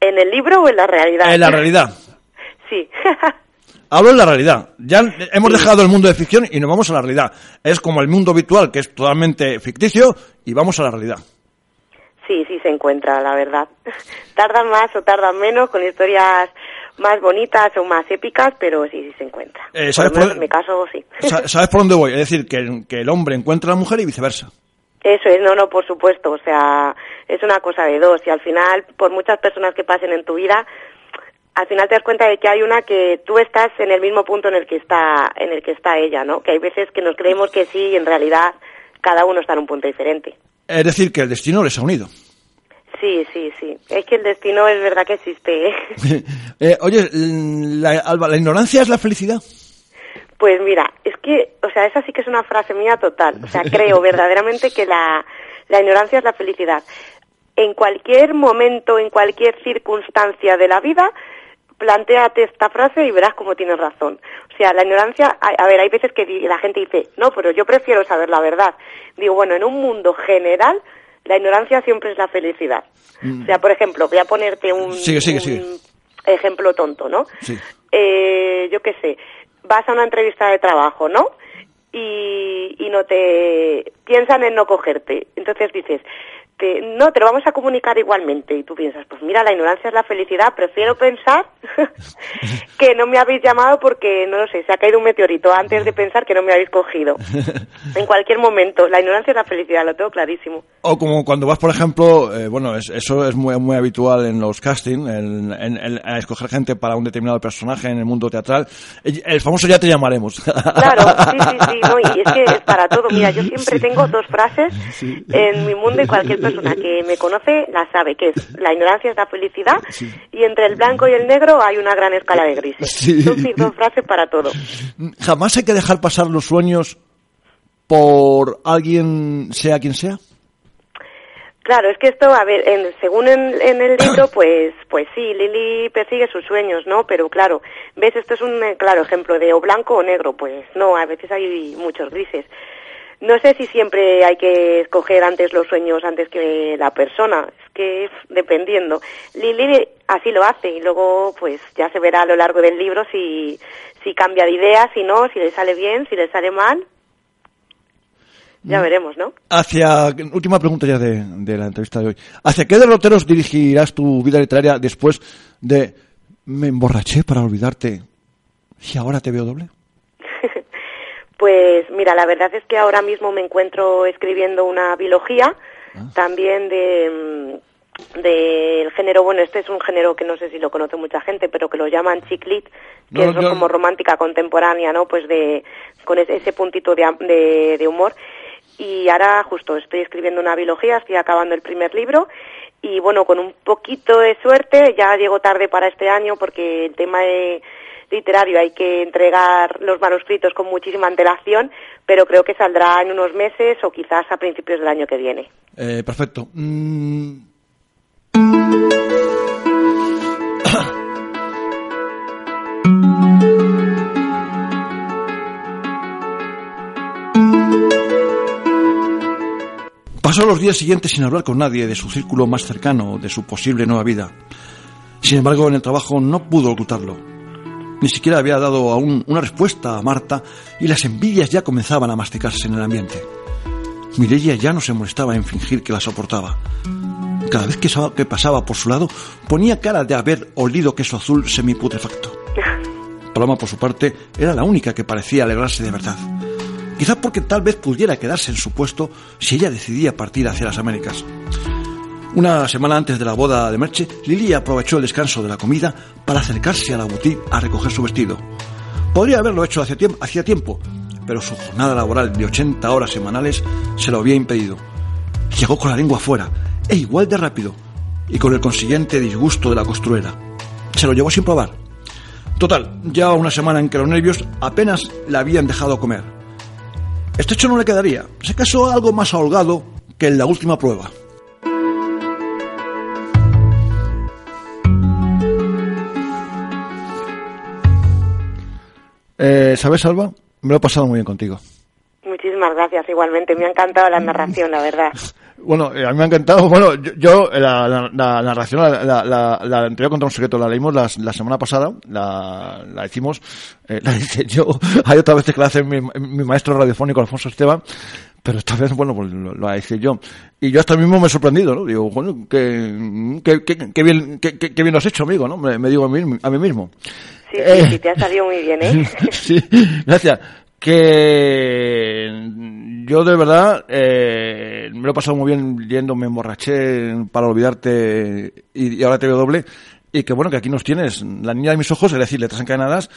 ¿En el libro o en la realidad? En la realidad. [LAUGHS] sí. [LAUGHS] Hablo en la realidad. Ya hemos dejado el mundo de ficción y nos vamos a la realidad. Es como el mundo virtual, que es totalmente ficticio, y vamos a la realidad. Sí, sí se encuentra, la verdad. [LAUGHS] tardan más o tardan menos, con historias más bonitas o más épicas, pero sí, sí se encuentra. Eh, ¿sabes por, en mi caso, sí. [LAUGHS] ¿Sabes por dónde voy? Es decir, que, que el hombre encuentra a la mujer y viceversa. Eso es, no, no, por supuesto. O sea, es una cosa de dos. Y al final, por muchas personas que pasen en tu vida, al final te das cuenta de que hay una que tú estás en el mismo punto en el que está en el que está ella, ¿no? Que hay veces que nos creemos que sí y en realidad cada uno está en un punto diferente. Es decir, que el destino les ha unido. Sí, sí, sí. Es que el destino es verdad que existe. ¿eh? [LAUGHS] eh oye, la, Alba, ¿la ignorancia es la felicidad? Pues mira, es que, o sea, esa sí que es una frase mía total. O sea, creo verdaderamente que la, la ignorancia es la felicidad. En cualquier momento, en cualquier circunstancia de la vida, planteate esta frase y verás cómo tienes razón. O sea, la ignorancia, a, ver, hay veces que la gente dice, no, pero yo prefiero saber la verdad. Digo, bueno, en un mundo general, la ignorancia siempre es la felicidad. Mm. O sea, por ejemplo, voy a ponerte un, ejemplo tonto, ¿no? Eh, yo qué sé, vas a una entrevista de trabajo, ¿no? Y, y no te piensan en no cogerte. Entonces dices, no, te lo vamos a comunicar igualmente. Y tú piensas, pues mira, la ignorancia es la felicidad. Prefiero pensar [LAUGHS] que no me habéis llamado porque, no lo sé, se ha caído un meteorito antes de pensar que no me habéis cogido. [LAUGHS] en cualquier momento, la ignorancia es la felicidad, lo tengo clarísimo. O como cuando vas, por ejemplo, eh, bueno, eso es muy, muy habitual en los castings, en, escoger gente para un determinado personaje en el mundo teatral. El, famoso ya te llamaremos. claro, sí, sí, sí, y es que es para todo. Mira, yo [LAUGHS] siempre tengo dos frases en mi mundo y cualquier persona que me conoce la sabe, que es la ignorancia es la felicidad [LAUGHS] y entre el blanco y el negro hay una gran escala de grises. Son mis dos frases para todo. Jamás hay que dejar pasar los sueños por alguien, sea quien sea. Claro, es que esto, a ver, en, según en, el libro, pues, pues sí, Lili persigue sus sueños, ¿no? Pero claro, ves, esto es un eh, claro ejemplo de o blanco o negro, pues no, a veces hay muchos grises. No sé si siempre hay que escoger antes los sueños antes que la persona, es que es dependiendo. Lili así lo hace y luego pues ya se verá a lo largo del libro si, si cambia de idea, si no, si le sale bien, si le sale mal, ya veremos, ¿no? Hacia, última pregunta ya de, la entrevista de hoy. ¿Hacia qué derroteros dirigirás tu vida literaria después de me emborraché para olvidarte y ahora te veo doble? Pues mira, la verdad es que ahora mismo me encuentro escribiendo una biología, ah. también de mm, del género, bueno, este es un género que no sé si lo conoce mucha gente, pero que lo llaman chiclit, que es como romántica contemporánea, ¿no? Pues de con ese, ese puntito de, de humor y ahora justo estoy escribiendo una biología, estoy acabando el primer libro y bueno, con un poquito de suerte, ya llego tarde para este año porque el tema de literario hay que entregar los manuscritos con muchísima antelación, pero creo que saldrá en unos meses o quizás a principios del año que viene. Eh, perfecto. Mm. Pasó los días siguientes sin hablar con nadie de su círculo más cercano, de su posible nueva vida. Sin embargo, en el trabajo no pudo ocultarlo. Ni siquiera había dado aún una respuesta a Marta y las envidias ya comenzaban a masticarse en el ambiente. Mireia ya no se molestaba en fingir que la soportaba. Cada vez que pasaba por su lado, ponía cara de haber olido queso azul semiputrefacto. Paloma, por su parte, era la única que parecía alegrarse de verdad. Quizá porque tal vez pudiera quedarse en su puesto si ella decidía partir hacia las Américas. Una semana antes de la boda de Merche, Lili aprovechó el descanso de la comida para acercarse a la boutique a recoger su vestido. Podría haberlo hecho hacía tiempo, pero su jornada laboral de 80 horas semanales se lo había impedido. Llegó con la lengua fuera, e igual de rápido, y con el consiguiente disgusto de la costurera. Se lo llevó sin probar. Total, ya una semana en que los nervios apenas la habían dejado comer. Este hecho no le quedaría. Se casó algo más ahogado que en la última prueba. Eh, ¿Sabes, Alba? Me lo he pasado muy bien contigo. Muchísimas gracias, igualmente. Me ha encantado la narración, la verdad. [LAUGHS] Bueno, eh, a mí me ha encantado. Bueno, yo, eh, la, narración, la, la, la, anterior contra un secreto, la leímos la, semana pasada, la, la hicimos, eh, [LAUGHS] la hice yo. Hay otra vez que la hace mi, maestro radiofónico Alfonso Esteban, pero esta vez, bueno, pues lo, la hice yo. Y yo hasta mismo me he sorprendido, ¿no? Digo, bueno, que, que, bien, que, bien lo has hecho, amigo, ¿no? Me, digo a mí, a mí mismo. Sí, sí, sí, te ha salido muy bien, ¿eh? [LAUGHS] sí, gracias que yo de verdad eh, me lo he pasado muy bien yendo, me emborraché para olvidarte y, ahora te veo doble. Y que bueno, que aquí nos tienes, la niña de mis ojos, es decir, letras encadenadas,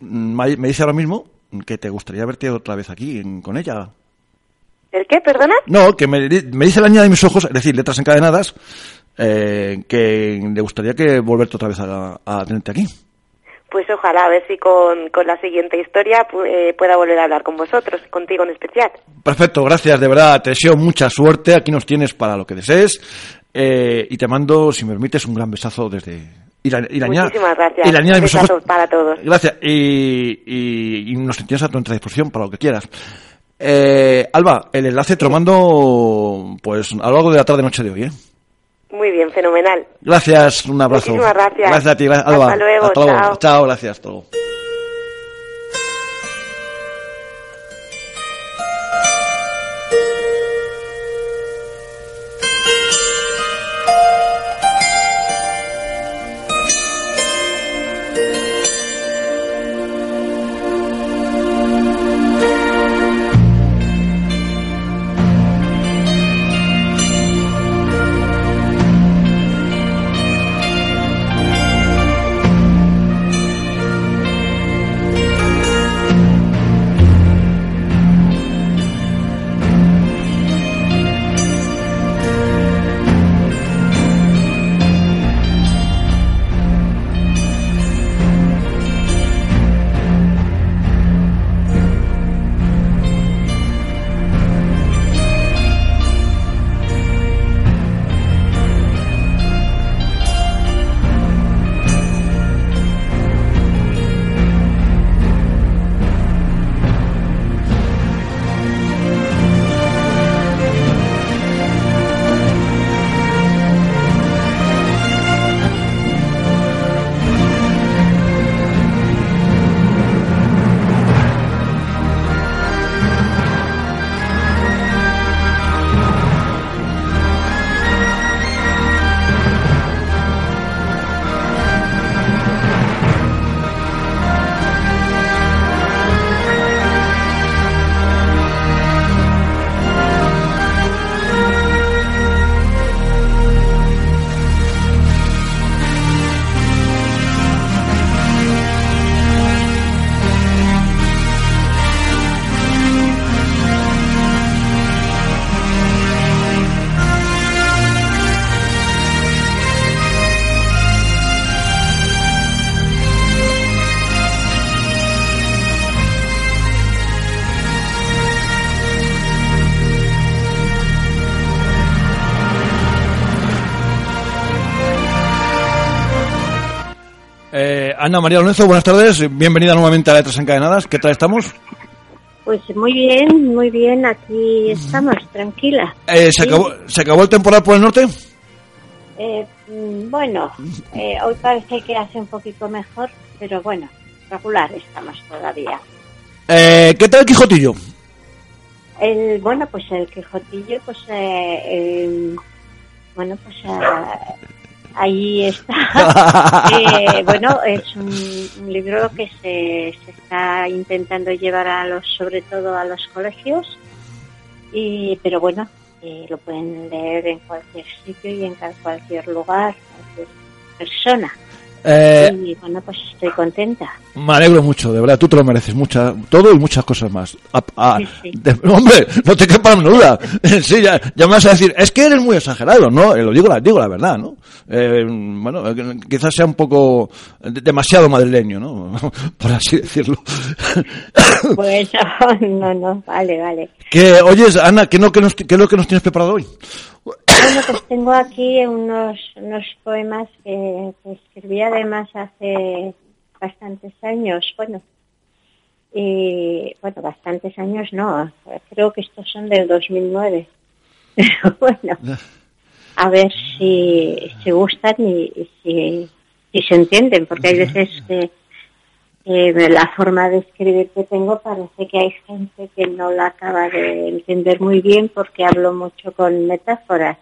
me dice ahora mismo que te gustaría verte otra vez aquí con ella. ¿El qué, perdona? No, que me, dice la niña de mis ojos, es decir, letras encadenadas, eh, que le gustaría que volverte otra vez a tenerte aquí. Pues ojalá, a ver si con, con la siguiente historia eh, pueda volver a hablar con vosotros, contigo en especial. Perfecto, gracias, de verdad, te deseo mucha suerte, aquí nos tienes para lo que desees, eh, y te mando, si me permites, un gran besazo desde... Y la, Muchísimas gracias. Y la niña de para todos. Gracias, y, y, nos tienes a tu disposición para lo que quieras. Eh, Alba, el enlace te lo mando pues a lo largo de la tarde-noche de hoy, ¿eh? Muy bien, fenomenal. Gracias, un abrazo. Muchísimas gracias. Gracias a ti, Alba. Hasta luego, Hasta luego. chao. Chao, gracias, hasta luego. Ana María Lorenzo, buenas tardes. Bienvenida nuevamente a Letras Encadenadas. ¿Qué tal estamos? Pues muy bien, muy bien. Aquí estamos, tranquila. Eh, ¿se, acabó, ¿Se acabó el temporal por el norte? Eh, mm, bueno, eh, hoy parece que hace un poquito mejor, pero bueno, regular estamos todavía. Eh, ¿Qué tal el Quijotillo? El, bueno, pues el Quijotillo, pues, eh, eh, bueno, pues eh, ahí está. [LAUGHS] Eh, bueno, es un, un libro que se, se está intentando llevar a los, sobre todo a los colegios, y, pero bueno, eh, lo pueden leer en cualquier sitio y en cualquier lugar, cualquier persona. Eh, Y bueno, pues estoy contenta. me alegro mucho, de verdad. Tú te lo mereces. Mucha, todo y muchas cosas más. A- a- Sí, sí. de- hombre, no te quepa la duda. [LAUGHS] sí, ya, ya me vas a decir, es que eres muy exagerado, ¿no? Eh, lo digo, la, digo la verdad, ¿no? Eh, bueno, quizás sea un poco de- demasiado madrileño, ¿no? [LAUGHS] Por así decirlo. [LAUGHS] Pues no, no, vale, vale. que, oyes, Ana, ¿qué, no, qué, nos- qué es lo que nos tienes preparado hoy? Bueno, pues tengo aquí unos, unos poemas que, que escribí además hace bastantes años. Bueno, y bueno, bastantes años no, creo que estos son del 2009. Pero [LAUGHS] bueno, a ver si, si gustan y, y si, si se entienden, porque hay veces que la forma de escribir que tengo parece que hay gente que no la acaba de entender muy bien porque hablo mucho con metáforas.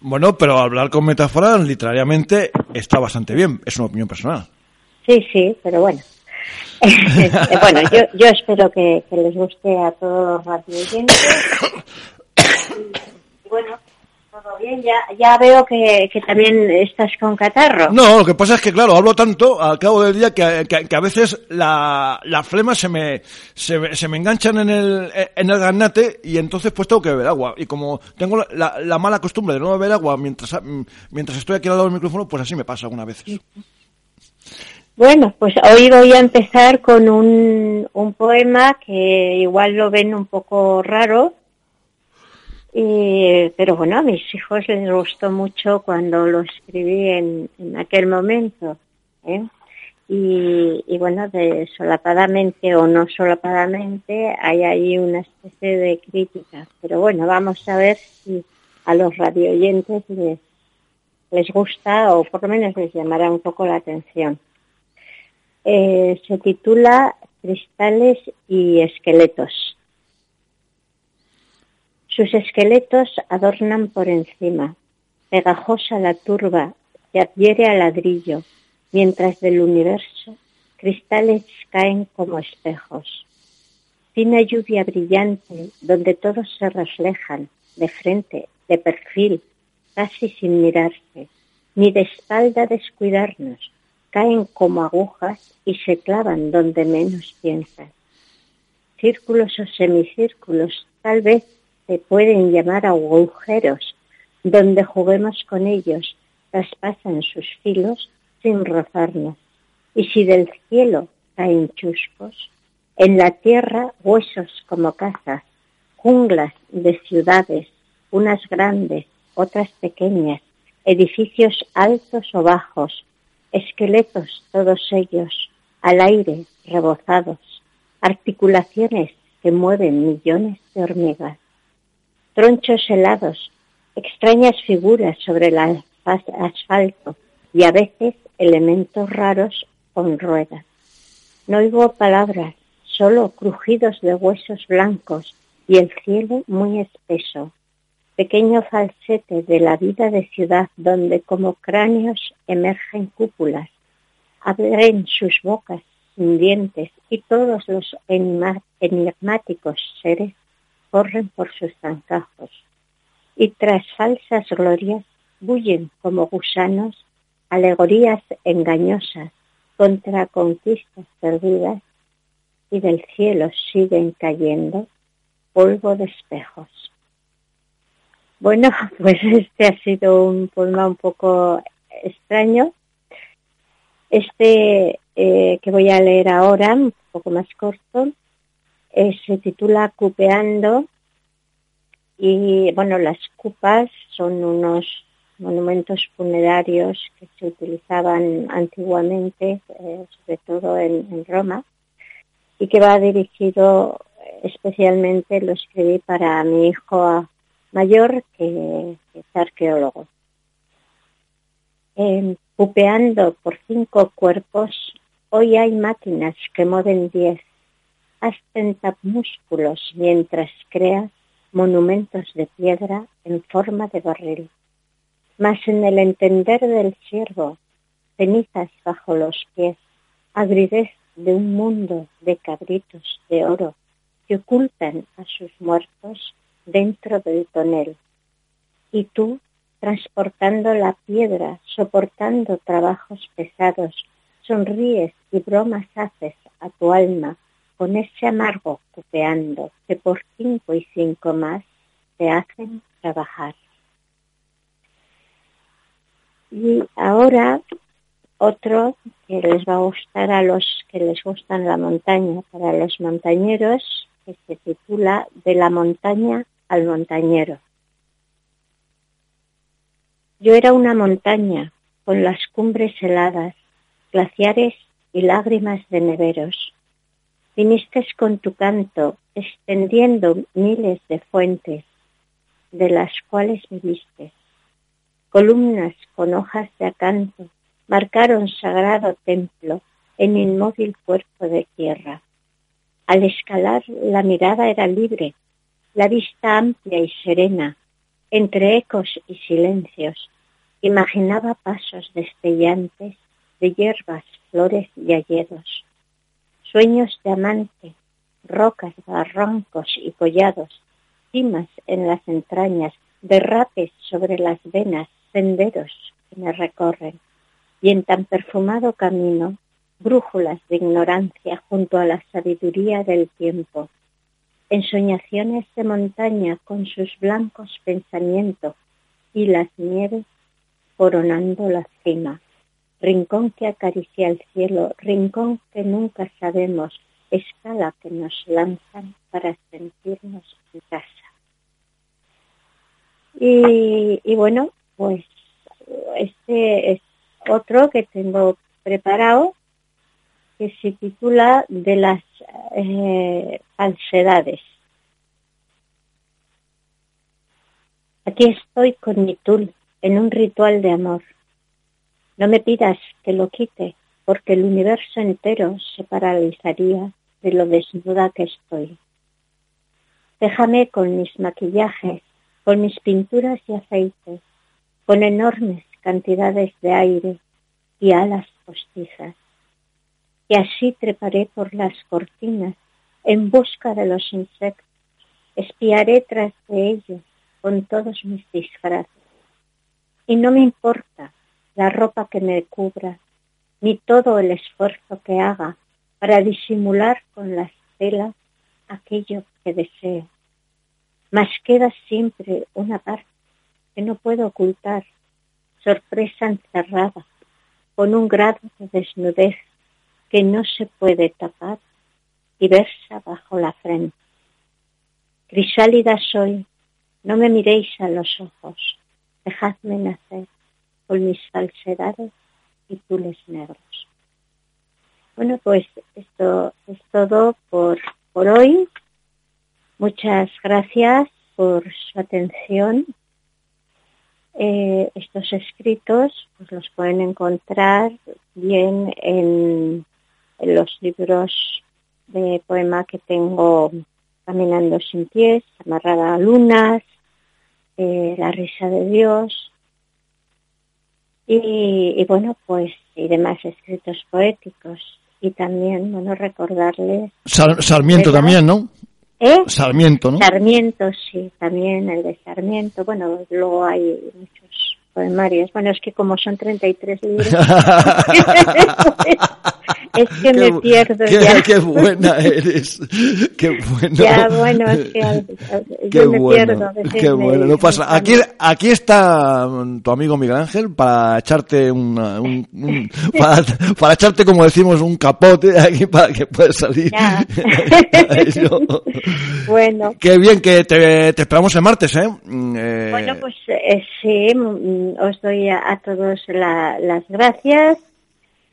Bueno, pero hablar con metáforas literariamente está bastante bien. Es una opinión personal. Sí, sí, pero bueno. [LAUGHS] bueno, yo, yo espero que, que les guste a todos los radioyentes. [COUGHS] Y bueno, bien. Ya, ya veo que, que también estás con catarro. No, lo que pasa es que, claro, hablo tanto al cabo del día que, que- que a veces la, la flema se me, se, me- se me enganchan en el, en el garnate y entonces pues tengo que beber agua. Y como tengo la, la- la mala costumbre de no beber agua mientras, mientras estoy aquí al lado del micrófono, pues así me pasa algunas veces. Bueno, pues hoy voy a empezar con un, un poema que igual lo ven un poco raro, y, pero bueno, a mis hijos les gustó mucho cuando lo escribí en, aquel momento. ¿eh? Y, bueno, de solapadamente o no solapadamente hay ahí una especie de crítica. Pero bueno, vamos a ver si a los radioyentes les, les gusta o por lo menos les llamará un poco la atención. Eh, se titula Cristales y esqueletos. Sus esqueletos adornan por encima, pegajosa la turba que adhiere al ladrillo, mientras del universo cristales caen como espejos. Fina lluvia brillante donde todos se reflejan, de frente, de perfil, casi sin mirarse, ni de espalda descuidarnos, caen como agujas y se clavan donde menos piensas. Círculos o semicírculos tal vez se pueden llamar agujeros, donde juguemos con ellos, traspasan sus filos sin rozarnos. Y si del cielo caen chuscos, en la tierra huesos como casas, junglas de ciudades, unas grandes, otras pequeñas, edificios altos o bajos, esqueletos todos ellos, al aire, rebozados, articulaciones que mueven millones de hormigas, tronchos helados, extrañas figuras sobre el asfalto y a veces elementos raros con ruedas. No oigo palabras, solo crujidos de huesos blancos y el cielo muy espeso. Pequeño falsete de la vida de ciudad donde como cráneos emergen cúpulas, abren sus bocas sin dientes y todos los enigmáticos seres corren por sus zancajos. Y tras falsas glorias bullen como gusanos alegorías engañosas contra conquistas perdidas y del cielo siguen cayendo polvo de espejos. Bueno, [LAUGHS] pues este ha sido un poema un poco extraño. Este eh, que voy a leer ahora, un poco más corto, eh, se titula Cupeando y bueno, las cupas son unos monumentos funerarios que se utilizaban antiguamente, eh, sobre todo en, Roma, y que va dirigido especialmente, lo escribí para mi hijo mayor, que, es arqueólogo. pupeando por cinco cuerpos, hoy hay máquinas que mueven diez. Hacen músculos mientras creas monumentos de piedra en forma de barril. Mas en el entender del siervo, cenizas bajo los pies, agridez de un mundo de cabritos de oro que ocultan a sus muertos dentro del tonel. Y tú, transportando la piedra, soportando trabajos pesados, sonríes y bromas haces a tu alma con ese amargo cupeando que por cinco y cinco más te hacen trabajar. Y ahora otro que les va a gustar a los que les gustan la montaña, para los montañeros, que se titula De la montaña al montañero. Yo era una montaña con las cumbres heladas, glaciares y lágrimas de neveros viniste con tu canto, extendiendo miles de fuentes, de las cuales viviste. Columnas con hojas de acanto marcaron sagrado templo en inmóvil cuerpo de tierra. Al escalar la mirada era libre, la vista amplia y serena, entre ecos y silencios. Imaginaba pasos destellantes de hierbas, flores y alledos sueños de amante, rocas, barrancos y collados, cimas en las entrañas, derrapes sobre las venas, senderos que me recorren, y en tan perfumado camino, brújulas de ignorancia junto a la sabiduría del tiempo, ensoñaciones de montaña con sus blancos pensamientos y las nieves coronando la cima rincón que acaricia el cielo, rincón que nunca sabemos, escala que nos lanzan para sentirnos en casa. Y, bueno, pues este es otro que tengo preparado que se titula De las eh, falsedades. Aquí estoy con mi tul en un ritual de amor no me pidas que lo quite, porque el universo entero se paralizaría de lo desnuda que estoy. Déjame con mis maquillajes, con mis pinturas y aceites, con enormes cantidades de aire y alas postizas. Y así treparé por las cortinas en busca de los insectos, espiaré tras de ellos con todos mis disfraces. Y no me importa la ropa que me cubra, ni todo el esfuerzo que haga para disimular con las telas aquello que deseo. Mas queda siempre una parte que no puedo ocultar, sorpresa encerrada, con un grado de desnudez que no se puede tapar y versa bajo la frente. Crisálida soy, no me miréis a los ojos, dejadme nacer con mis falsedades y tules negros. Bueno, pues esto es todo por, por hoy. Muchas gracias por su atención. Eh, estos escritos pues los pueden encontrar bien en, los libros de poema que tengo Caminando sin pies, Amarrada a lunas, eh, La risa de Dios, y, bueno, pues y demás escritos poéticos. Y también, bueno, recordarles... Sarmiento también, ¿no? ¿Eh? Sarmiento, ¿no? Sarmiento, sí, también el de Sarmiento. Bueno, luego hay muchos poemarios. Bueno, es que como son 33 libros, [LAUGHS] [LAUGHS] [LAUGHS] es que [LAUGHS] me pierdo qué, ya. Qué buena eres. Qué buena. Ya, bueno, es que [LAUGHS] yo qué me bueno, pierdo. Qué bueno, no pasa. Aquí, aquí está mm, tu amigo Miguel Ángel para echarte una, un, un- [LAUGHS] para, para echarte, como decimos, un capote aquí para que puedas salir. Ya. Bueno, Qué bien que te, te esperamos el martes, ¿eh? Mm, eh, Bueno, pues eh, sí, mm, os doy a, a todos la- las gracias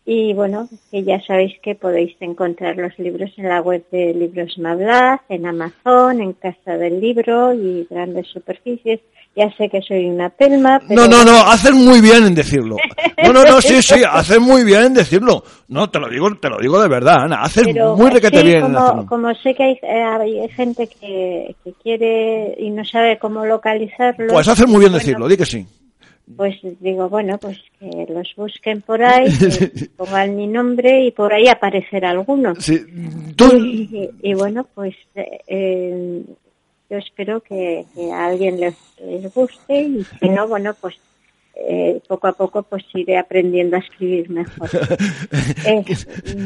y bueno, que ya sabéis que podéis encontrar los libros en la web de Libros Mablaz, en Amazon, en Casa del Libro y grandes superficies. Ya sé que soy una pelma, pero... No, no, no, hacen muy bien en decirlo. No, no, no, sí, sí, [LAUGHS] hacen muy bien en decirlo. No, te lo digo, te lo digo de verdad, Ana, hacen pero muy requete sí, bien en como, como sé que hay, eh, hay gente que, que quiere y no sabe cómo localizarlo... Pues hacen muy bien bueno, decirlo, di que sí. Pues digo, bueno, pues que los busquen por ahí, que [LAUGHS] pongan mi nombre y por ahí aparecerá alguno. Sí, Y, y bueno, pues eh, yo espero que, que a alguien les, les guste y si no, bueno, pues eh, poco a poco pues iré aprendiendo a escribir mejor. [LAUGHS] Eh,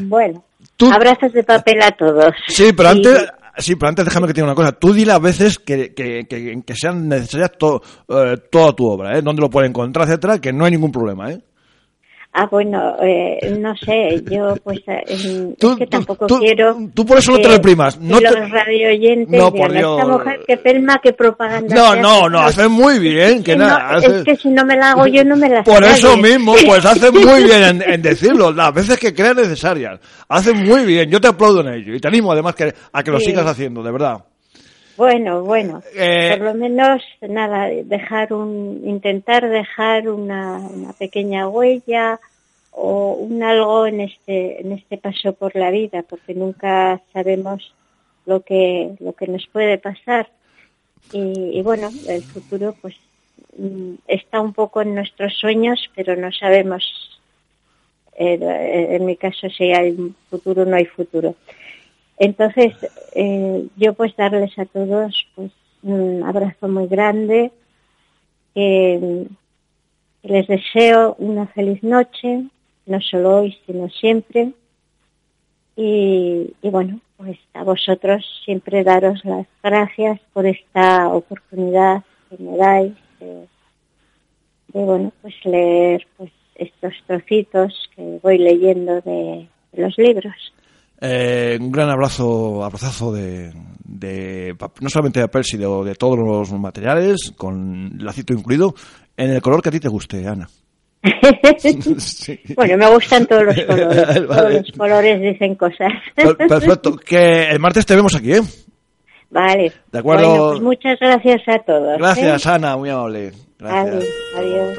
bueno, Tú- abrazos de papel a todos. Sí, pero antes, sí, pero antes déjame que te diga una cosa. Tú dile a veces que, que, que, que sean necesarias eh, toda tu obra, ¿eh? Dónde lo puede encontrar, etcétera, que no hay ningún problema, ¿eh? Ah, bueno, eh, no sé, yo pues eh, Tú- es que tú- tampoco tú- quiero... tú por eso no te que- reprimas, no que te- los radioyentes No, por Dios. esta mujer que pelma, que propaganda... No, no, hace". no, hacen muy bien, que no, nada. Es hacen- que si no me la hago yo, no me la Por hace eso nadie. mismo, pues hacen muy [LAUGHS] bien en, en decirlo, las veces que crean necesarias. Hacen muy bien, yo te aplaudo en ello y te animo además que, a que lo Sí. sigas haciendo, de verdad. Bueno, bueno, Eh, por lo menos, nada, dejar un, intentar dejar una, una pequeña huella o un algo en este, en este paso por la vida, porque nunca sabemos lo que, lo que nos puede pasar. Y, y bueno, el futuro pues mm, está un poco en nuestros sueños, pero no sabemos, eh, en mi caso, si hay futuro o no hay futuro. Entonces, eh, yo pues darles a todos pues un abrazo muy grande, les deseo una feliz noche, no solo hoy, sino siempre. Y, bueno, pues a vosotros siempre daros las gracias por esta oportunidad que me dais de, bueno, pues leer pues estos trocitos que voy leyendo de los libros. Eh, un gran abrazo, abrazazo de, no solamente de papel, sino de todos los materiales, con lacito incluido, en el color que a ti te guste, Ana. Sí. [LAUGHS] Bueno, me gustan todos los colores. Vale. [LAUGHS] Todos los colores dicen cosas. Per- Perfecto. [LAUGHS] Que el martes te vemos aquí, ¿eh? Vale. De acuerdo. Bueno, pues muchas gracias a todos. ¿eh? Gracias, Ana, muy amable. Gracias. Adiós.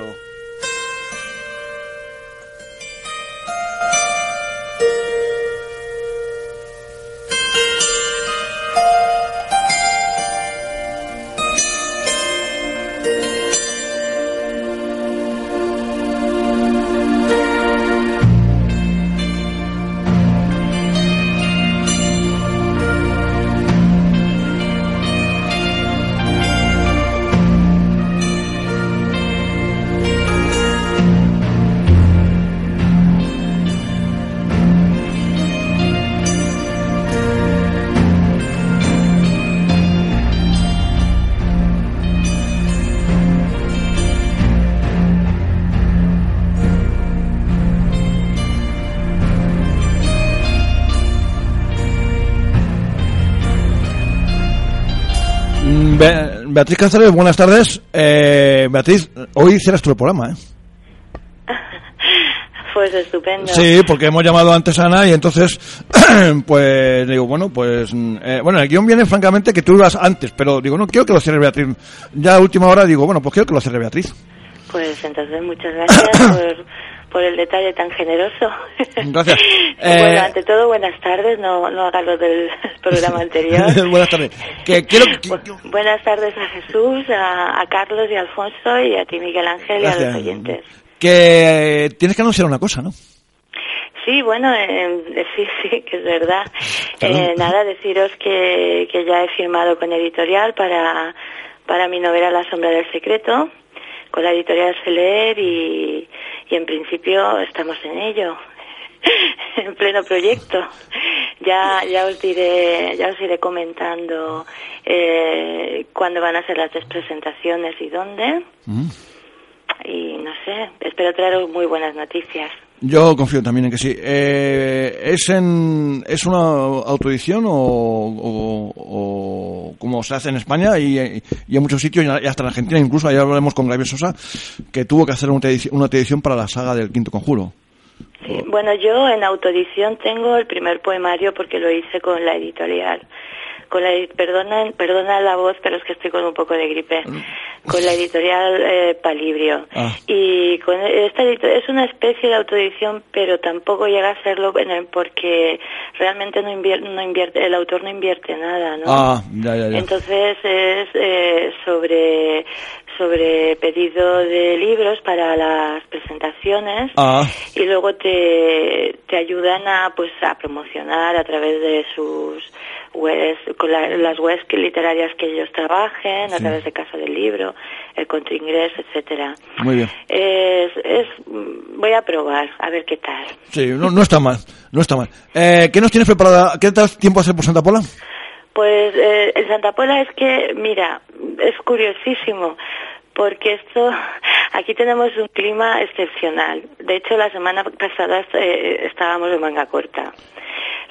Beatriz Cáceres, buenas tardes. Eh, Beatriz, hoy hicieras tu programa, ¿eh? [LAUGHS] Pues estupendo. Sí, porque hemos llamado antes a Ana y entonces, [CLEARS THROAT] pues digo, bueno, pues, eh, bueno, el guion viene francamente que tú ibas antes, pero digo, no, quiero que lo cierre Beatriz. Ya a última hora digo, bueno, pues quiero que lo cierre Beatriz. Pues entonces muchas gracias [COUGHS] por, por el detalle tan generoso. Gracias. [LAUGHS] bueno, Eh, ante todo, buenas tardes, no, no haga lo del [LAUGHS] programa anterior. [LAUGHS] buenas tardes. Que quiero Bu- buenas tardes a Jesús, a, a Carlos y a Alfonso y a ti Miguel Ángel y a Gracias. los oyentes. que tienes que anunciar una cosa, ¿no? Sí, bueno, eh, sí, sí, que es verdad. Eh, nada, deciros que, que ya he firmado con editorial para, para mi novela La sombra del secreto, con la editorial Leer y, y en principio estamos en ello. [LAUGHS] en pleno proyecto. Ya, ya os diré, ya os iré comentando eh, cuándo van a ser las tres presentaciones y dónde. Mm. Y no sé, espero traeros muy buenas noticias. Yo confío también en que sí. Eh, ¿es, en, ¿Es una autoedición o, o, o como se hace en España y, y en muchos sitios, y hasta en Argentina incluso, ayer hablaremos con Gabriel Sosa, que tuvo que hacer una autoedición, una autoedición para la saga del Quinto Conjuro? Sí, bueno, yo en autoedición tengo el primer poemario porque lo hice con la editorial. Con la, perdona, perdona la voz, pero es que estoy con un poco de gripe. Con la editorial eh, Palibrio. Ah. Y con esta es una especie de autoedición, pero tampoco llega a serlo porque realmente no invierte, no invierte, el autor no invierte nada, ¿no? Ah, ya, ya, ya. Entonces es eh, sobre sobre pedido de libros para las presentaciones Ah, y luego te, te ayudan a pues a promocionar a través de sus webs con la- las webs literarias que ellos trabajen a través de Casa del Libro el Contraingres etcétera muy bien. es, es voy a probar a ver qué tal Sí, no, no está mal, no está mal. Eh, ¿Qué nos tienes preparada? ¿Qué tal tiempo hace por Santa Pola? Pues eh, en Santa Pola es que, mira, es curiosísimo, porque esto, [LAUGHS] aquí tenemos un clima excepcional. De hecho, la semana pasada eh, estábamos en manga corta.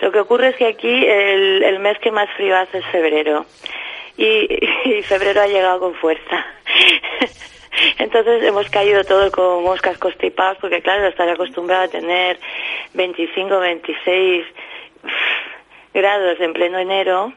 Lo que ocurre es que aquí el, mes que más frío hace es febrero. Y, [LAUGHS] febrero ha llegado con fuerza. [LAUGHS] Entonces hemos caído todo como moscas constipados porque claro, estar acostumbrado a tener 25, 26 grados en pleno enero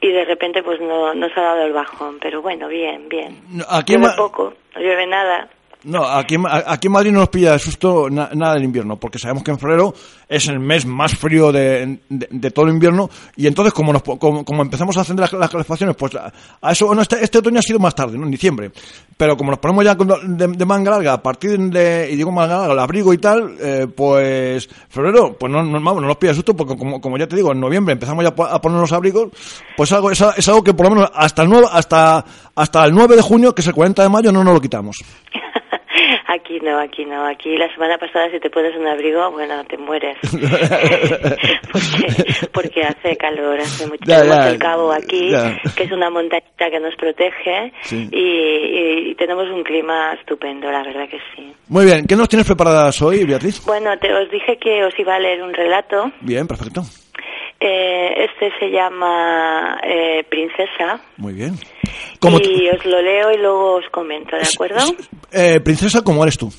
y de repente pues no nos ha dado el bajón, pero bueno, bien, bien. Aquí Llueve poco, no llueve nada. No, aquí, aquí en Madrid no nos pilla de susto na- nada del invierno, porque sabemos que en febrero es el mes más frío de, de- todo el invierno, y entonces como, nos como, como empezamos a encender las, las calefacciones, pues a, eso, bueno, este, este otoño ha sido más tarde, ¿no? En diciembre, pero como nos ponemos ya de, de manga larga, a partir de, y digo manga larga, el abrigo y tal, eh, pues febrero, pues no, no, nos pilla de susto, porque como, como ya te digo, en noviembre empezamos ya a poner los abrigos, pues algo, es, es algo que por lo menos hasta el 9, hasta, hasta el 9 de junio, que es el 40 de mayo, no nos lo quitamos. Aquí no, aquí no. Aquí la semana pasada si te pones un abrigo, bueno, te mueres. [LAUGHS] porque, porque hace calor, hace mucho. Ya, tenemos ya, el cabo aquí, ya. que es una montañita que nos protege Sí. y, y- y tenemos un clima estupendo, la verdad que sí. Muy bien, ¿qué nos tienes preparadas hoy, Beatriz? Bueno, te, os dije que os iba a leer un relato. Bien, perfecto. Eh, este se llama eh, Princesa. Muy bien. Como y os lo leo y luego os comento, ¿de acuerdo? eh, princesa, ¿cómo eres tú?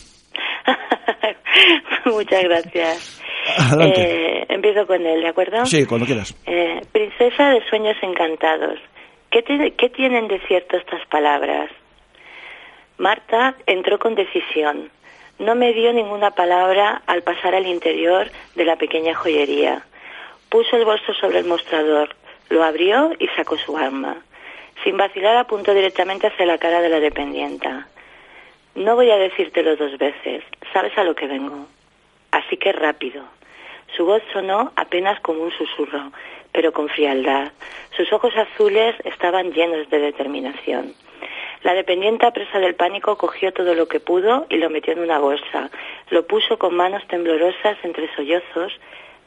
[LAUGHS] Muchas gracias. Adelante. Eh, empiezo con él, ¿de acuerdo? Sí, cuando quieras. Eh, princesa de sueños encantados. ¿Qué, tiene- ¿Qué tienen de cierto estas palabras? Marta entró con decisión. No me dio ninguna palabra al pasar al interior de la pequeña joyería. Puso el bolso sobre el mostrador, lo abrió y sacó su arma. Sin vacilar apuntó directamente hacia la cara de la dependienta. No voy a decírtelo dos veces, sabes a lo que vengo. Así que rápido. Su voz sonó apenas como un susurro, pero con frialdad. Sus ojos azules estaban llenos de determinación. La dependienta, presa del pánico, cogió todo lo que pudo y lo metió en una bolsa. Lo puso con manos temblorosas entre sollozos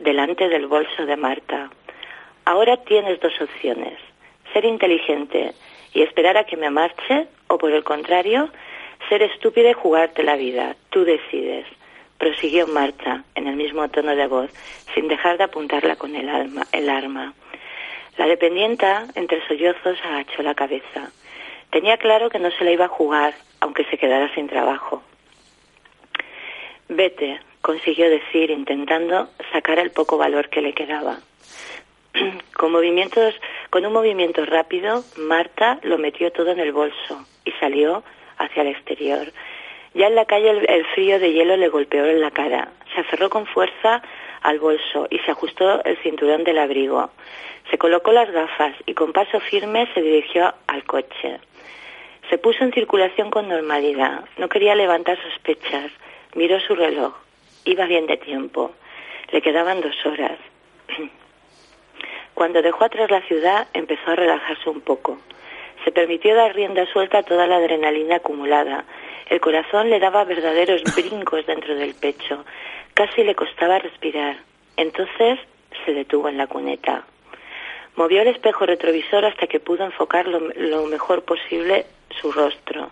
delante del bolso de Marta. Ahora tienes dos opciones. Ser inteligente y esperar a que me marche, o por el contrario, ser estúpida y jugarte la vida. Tú decides. Prosiguió Marta, en el mismo tono de voz, sin dejar de apuntarla con el, alma, el arma. La dependienta, entre sollozos, agachó la cabeza. Tenía claro que no se la iba a jugar, aunque se quedara sin trabajo. Vete, consiguió decir, intentando sacar el poco valor que le quedaba. [CLEARS THROAT] Con movimientos, con un movimiento rápido, Marta lo metió todo en el bolso y salió hacia el exterior. Ya en la calle el, el frío de hielo le golpeó en la cara. Se aferró con fuerza al bolso y se ajustó el cinturón del abrigo. Se colocó las gafas y con paso firme se dirigió al coche. Se puso en circulación con normalidad. No quería levantar sospechas. Miró su reloj. Iba bien de tiempo. Le quedaban dos horas. [CLEARS THROAT] Cuando dejó atrás la ciudad, empezó a relajarse un poco. Se permitió dar rienda suelta a toda la adrenalina acumulada. El corazón le daba verdaderos [LAUGHS] brincos dentro del pecho. Casi le costaba respirar. Entonces se detuvo en la cuneta. Movió el espejo retrovisor hasta que pudo enfocar lo, lo mejor posible su rostro.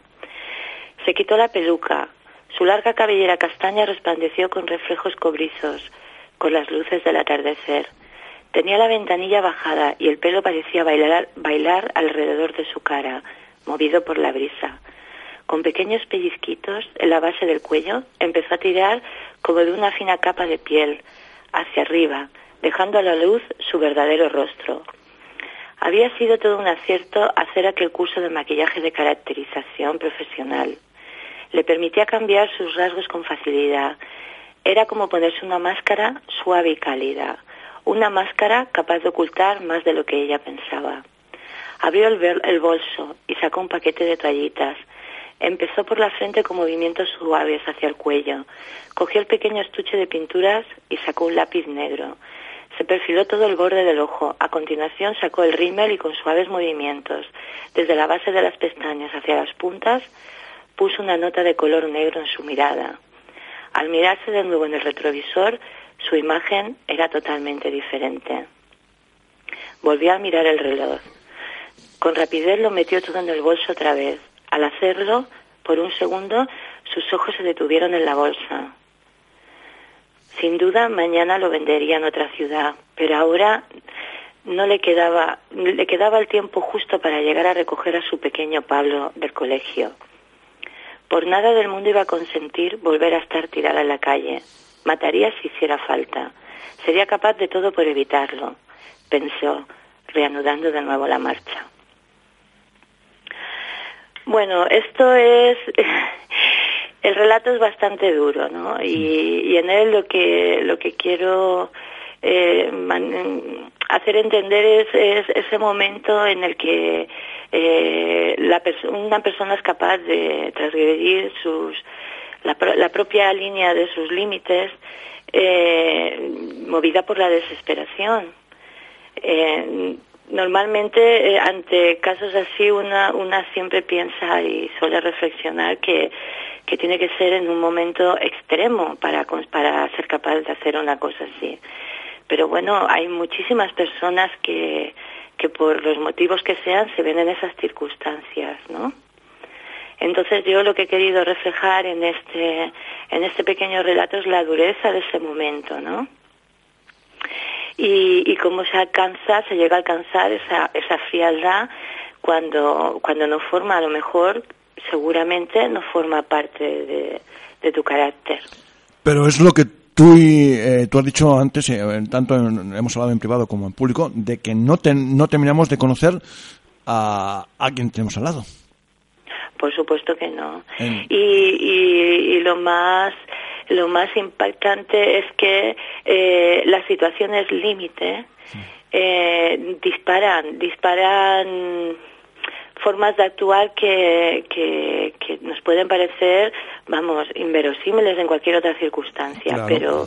Se quitó la peluca. Su larga cabellera castaña resplandeció con reflejos cobrizos, con las luces del atardecer. Tenía la ventanilla bajada y el pelo parecía bailar, bailar alrededor de su cara, movido por la brisa. Con pequeños pellizquitos en la base del cuello, empezó a tirar como de una fina capa de piel, hacia arriba, dejando a la luz su verdadero rostro. Había sido todo un acierto hacer aquel curso de maquillaje de caracterización profesional. Le permitía cambiar sus rasgos con facilidad. Era como ponerse una máscara suave y cálida, una máscara capaz de ocultar más de lo que ella pensaba. Abrió el, bolso y sacó un paquete de toallitas. Empezó por la frente con movimientos suaves hacia el cuello. Cogió el pequeño estuche de pinturas y sacó un lápiz negro. Se perfiló todo el borde del ojo. A continuación sacó el rímel y con suaves movimientos, desde la base de las pestañas hacia las puntas, puso una nota de color negro en su mirada. Al mirarse de nuevo en el retrovisor, su imagen era totalmente diferente. Volvió a mirar el reloj. Con rapidez lo metió todo en el bolso otra vez. Al hacerlo, por un segundo, sus ojos se detuvieron en la bolsa. Sin duda, mañana lo vendería en otra ciudad, pero ahora no le quedaba, le quedaba el tiempo justo para llegar a recoger a su pequeño Pablo del colegio. Por nada del mundo iba a consentir volver a estar tirada en la calle. Mataría si hiciera falta. Sería capaz de todo por evitarlo, pensó, reanudando de nuevo la marcha. Bueno, esto es [LAUGHS] el relato es bastante duro, ¿no? Y, y en él lo que lo que quiero eh, man, hacer entender es, es, ese momento en el que eh, la perso una persona es capaz de transgredir sus la, la propia línea de sus límites eh, movida por la desesperación. Eh, normalmente eh, ante casos así una, una siempre piensa y suele reflexionar que, que tiene que ser en un momento extremo para, para ser capaz de hacer una cosa así. Pero bueno, hay muchísimas personas que, que por los motivos que sean se ven en esas circunstancias, ¿no? Entonces yo lo que he querido reflejar en este, en este pequeño relato es la dureza de ese momento, ¿no? y, y cómo se alcanza, se llega a alcanzar esa, esa frialdad cuando, cuando no forma, a lo mejor, seguramente no forma parte de, tu carácter. Pero es lo que tú, eh, tú has dicho antes, eh, tanto en, hemos hablado en privado como en público, de que no, te, no terminamos de conocer a, a quien tenemos al lado. Por supuesto que no. En... Y, y, y lo más lo más impactante es que eh, las situaciones límite. Eh, disparan, disparan formas de actuar que, que, que, nos pueden parecer, vamos, inverosímiles en cualquier otra circunstancia, claro, pero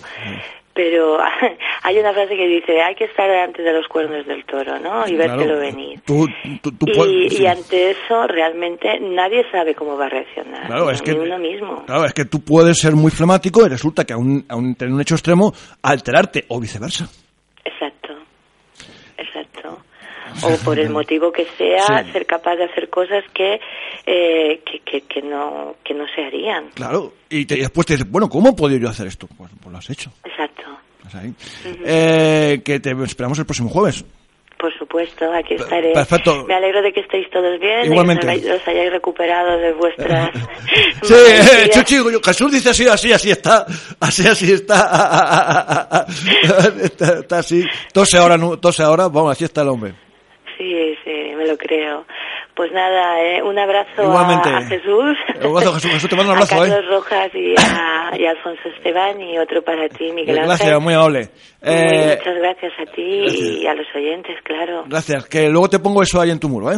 pero [LAUGHS] hay una frase que dice hay que estar delante de los cuernos del toro, ¿no? Y claro, vértelo venir. Tú, tú, tú y, sí. y, ante eso realmente nadie sabe cómo va a reaccionar. Claro, es que uno mismo. Claro, es que tú puedes ser muy flemático y resulta que aún, aún tener un hecho extremo alterarte o viceversa. Exacto, exacto o por el motivo que sea sí. ser capaz de hacer cosas que, eh, que, que, que, no que no se harían claro y, te, y después te dices bueno cómo puedo yo hacer esto pues, pues lo has hecho exacto ¿Estás ahí? Uh -huh. eh, que te esperamos el próximo jueves por supuesto, aquí estaré. Perfecto. Me alegro de que estéis todos bien, Igualmente. de que os hayáis recuperado de vuestras. [LAUGHS] sí, eh, Chuchi, Jesús dice así, así, así está, así, así está, [LAUGHS] está, está así, tose ahora, tose ahora, vamos, así está el hombre. Sí, sí, me lo creo. Pues nada, eh, un abrazo Igualmente. A, a Jesús. Un abrazo, Jesús. Jesús, te mando un [LAUGHS] abrazo, a Carlos eh. Rojas y a, y a, Alfonso Esteban y otro para ti, Miguel Ángel. Gracias, muy amable. Eh, muchas gracias a ti gracias. y a los oyentes, claro. Gracias, que luego te pongo eso ahí en tu muro, ¿eh?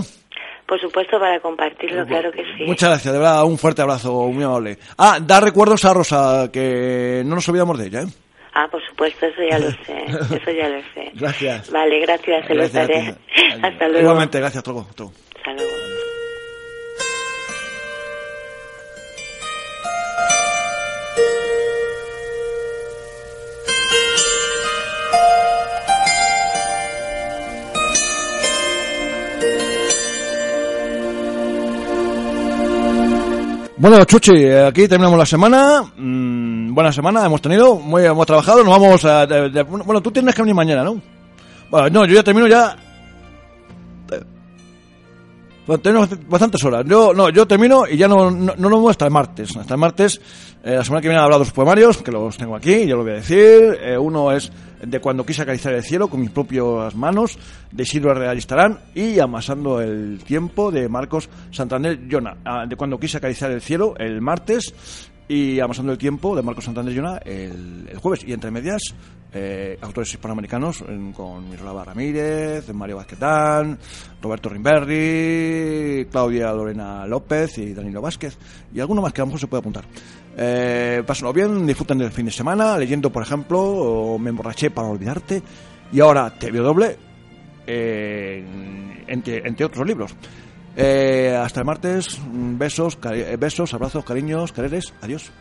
Por supuesto, para compartirlo, claro que sí. Muchas gracias, de verdad, un fuerte abrazo, muy amable. Ah, da recuerdos a Rosa, que no nos olvidamos de ella, ¿eh? Ah, por supuesto, eso ya lo [LAUGHS] sé, eso ya lo sé. Gracias. Vale, gracias, se lo estaré. [LAUGHS] Hasta luego. Igualmente, gracias, Troco. Bueno, Chuchi, aquí terminamos la semana. Mm, buena semana hemos tenido, muy, hemos trabajado, nos vamos a... Bueno, tú tienes que venir mañana, ¿no? Bueno, no, yo ya termino ya tenemos bastantes horas. Yo, no, yo termino y ya no, no, nos vemos hasta el martes. Hasta el martes, eh, la semana que viene hablado dos poemarios, que los tengo aquí, yo lo voy a decir. Eh, uno es de cuando quise acariciar el cielo con mis propias manos, de Isidro Real Estarán, y Amasando el tiempo, de Marcos Santander Llona. Ah, de cuando quise acariciar el cielo, el martes, y Amasando el tiempo, de Marcos Santander Llona, el, el jueves. Y entre medias, eh, autores hispanoamericanos en- con Miroslava Ramírez, Mario Vázquezán, Roberto Rimberri, Claudia Lorena López y Danilo Vázquez y alguno más que a lo mejor se puede apuntar. Eh, pásenlo bien, disfruten del fin de semana, leyendo por ejemplo o Me emborraché para olvidarte y ahora te doble eh, entre, entre otros libros. Eh, hasta el martes, besos, besos, abrazos, cariños, quereres, adiós.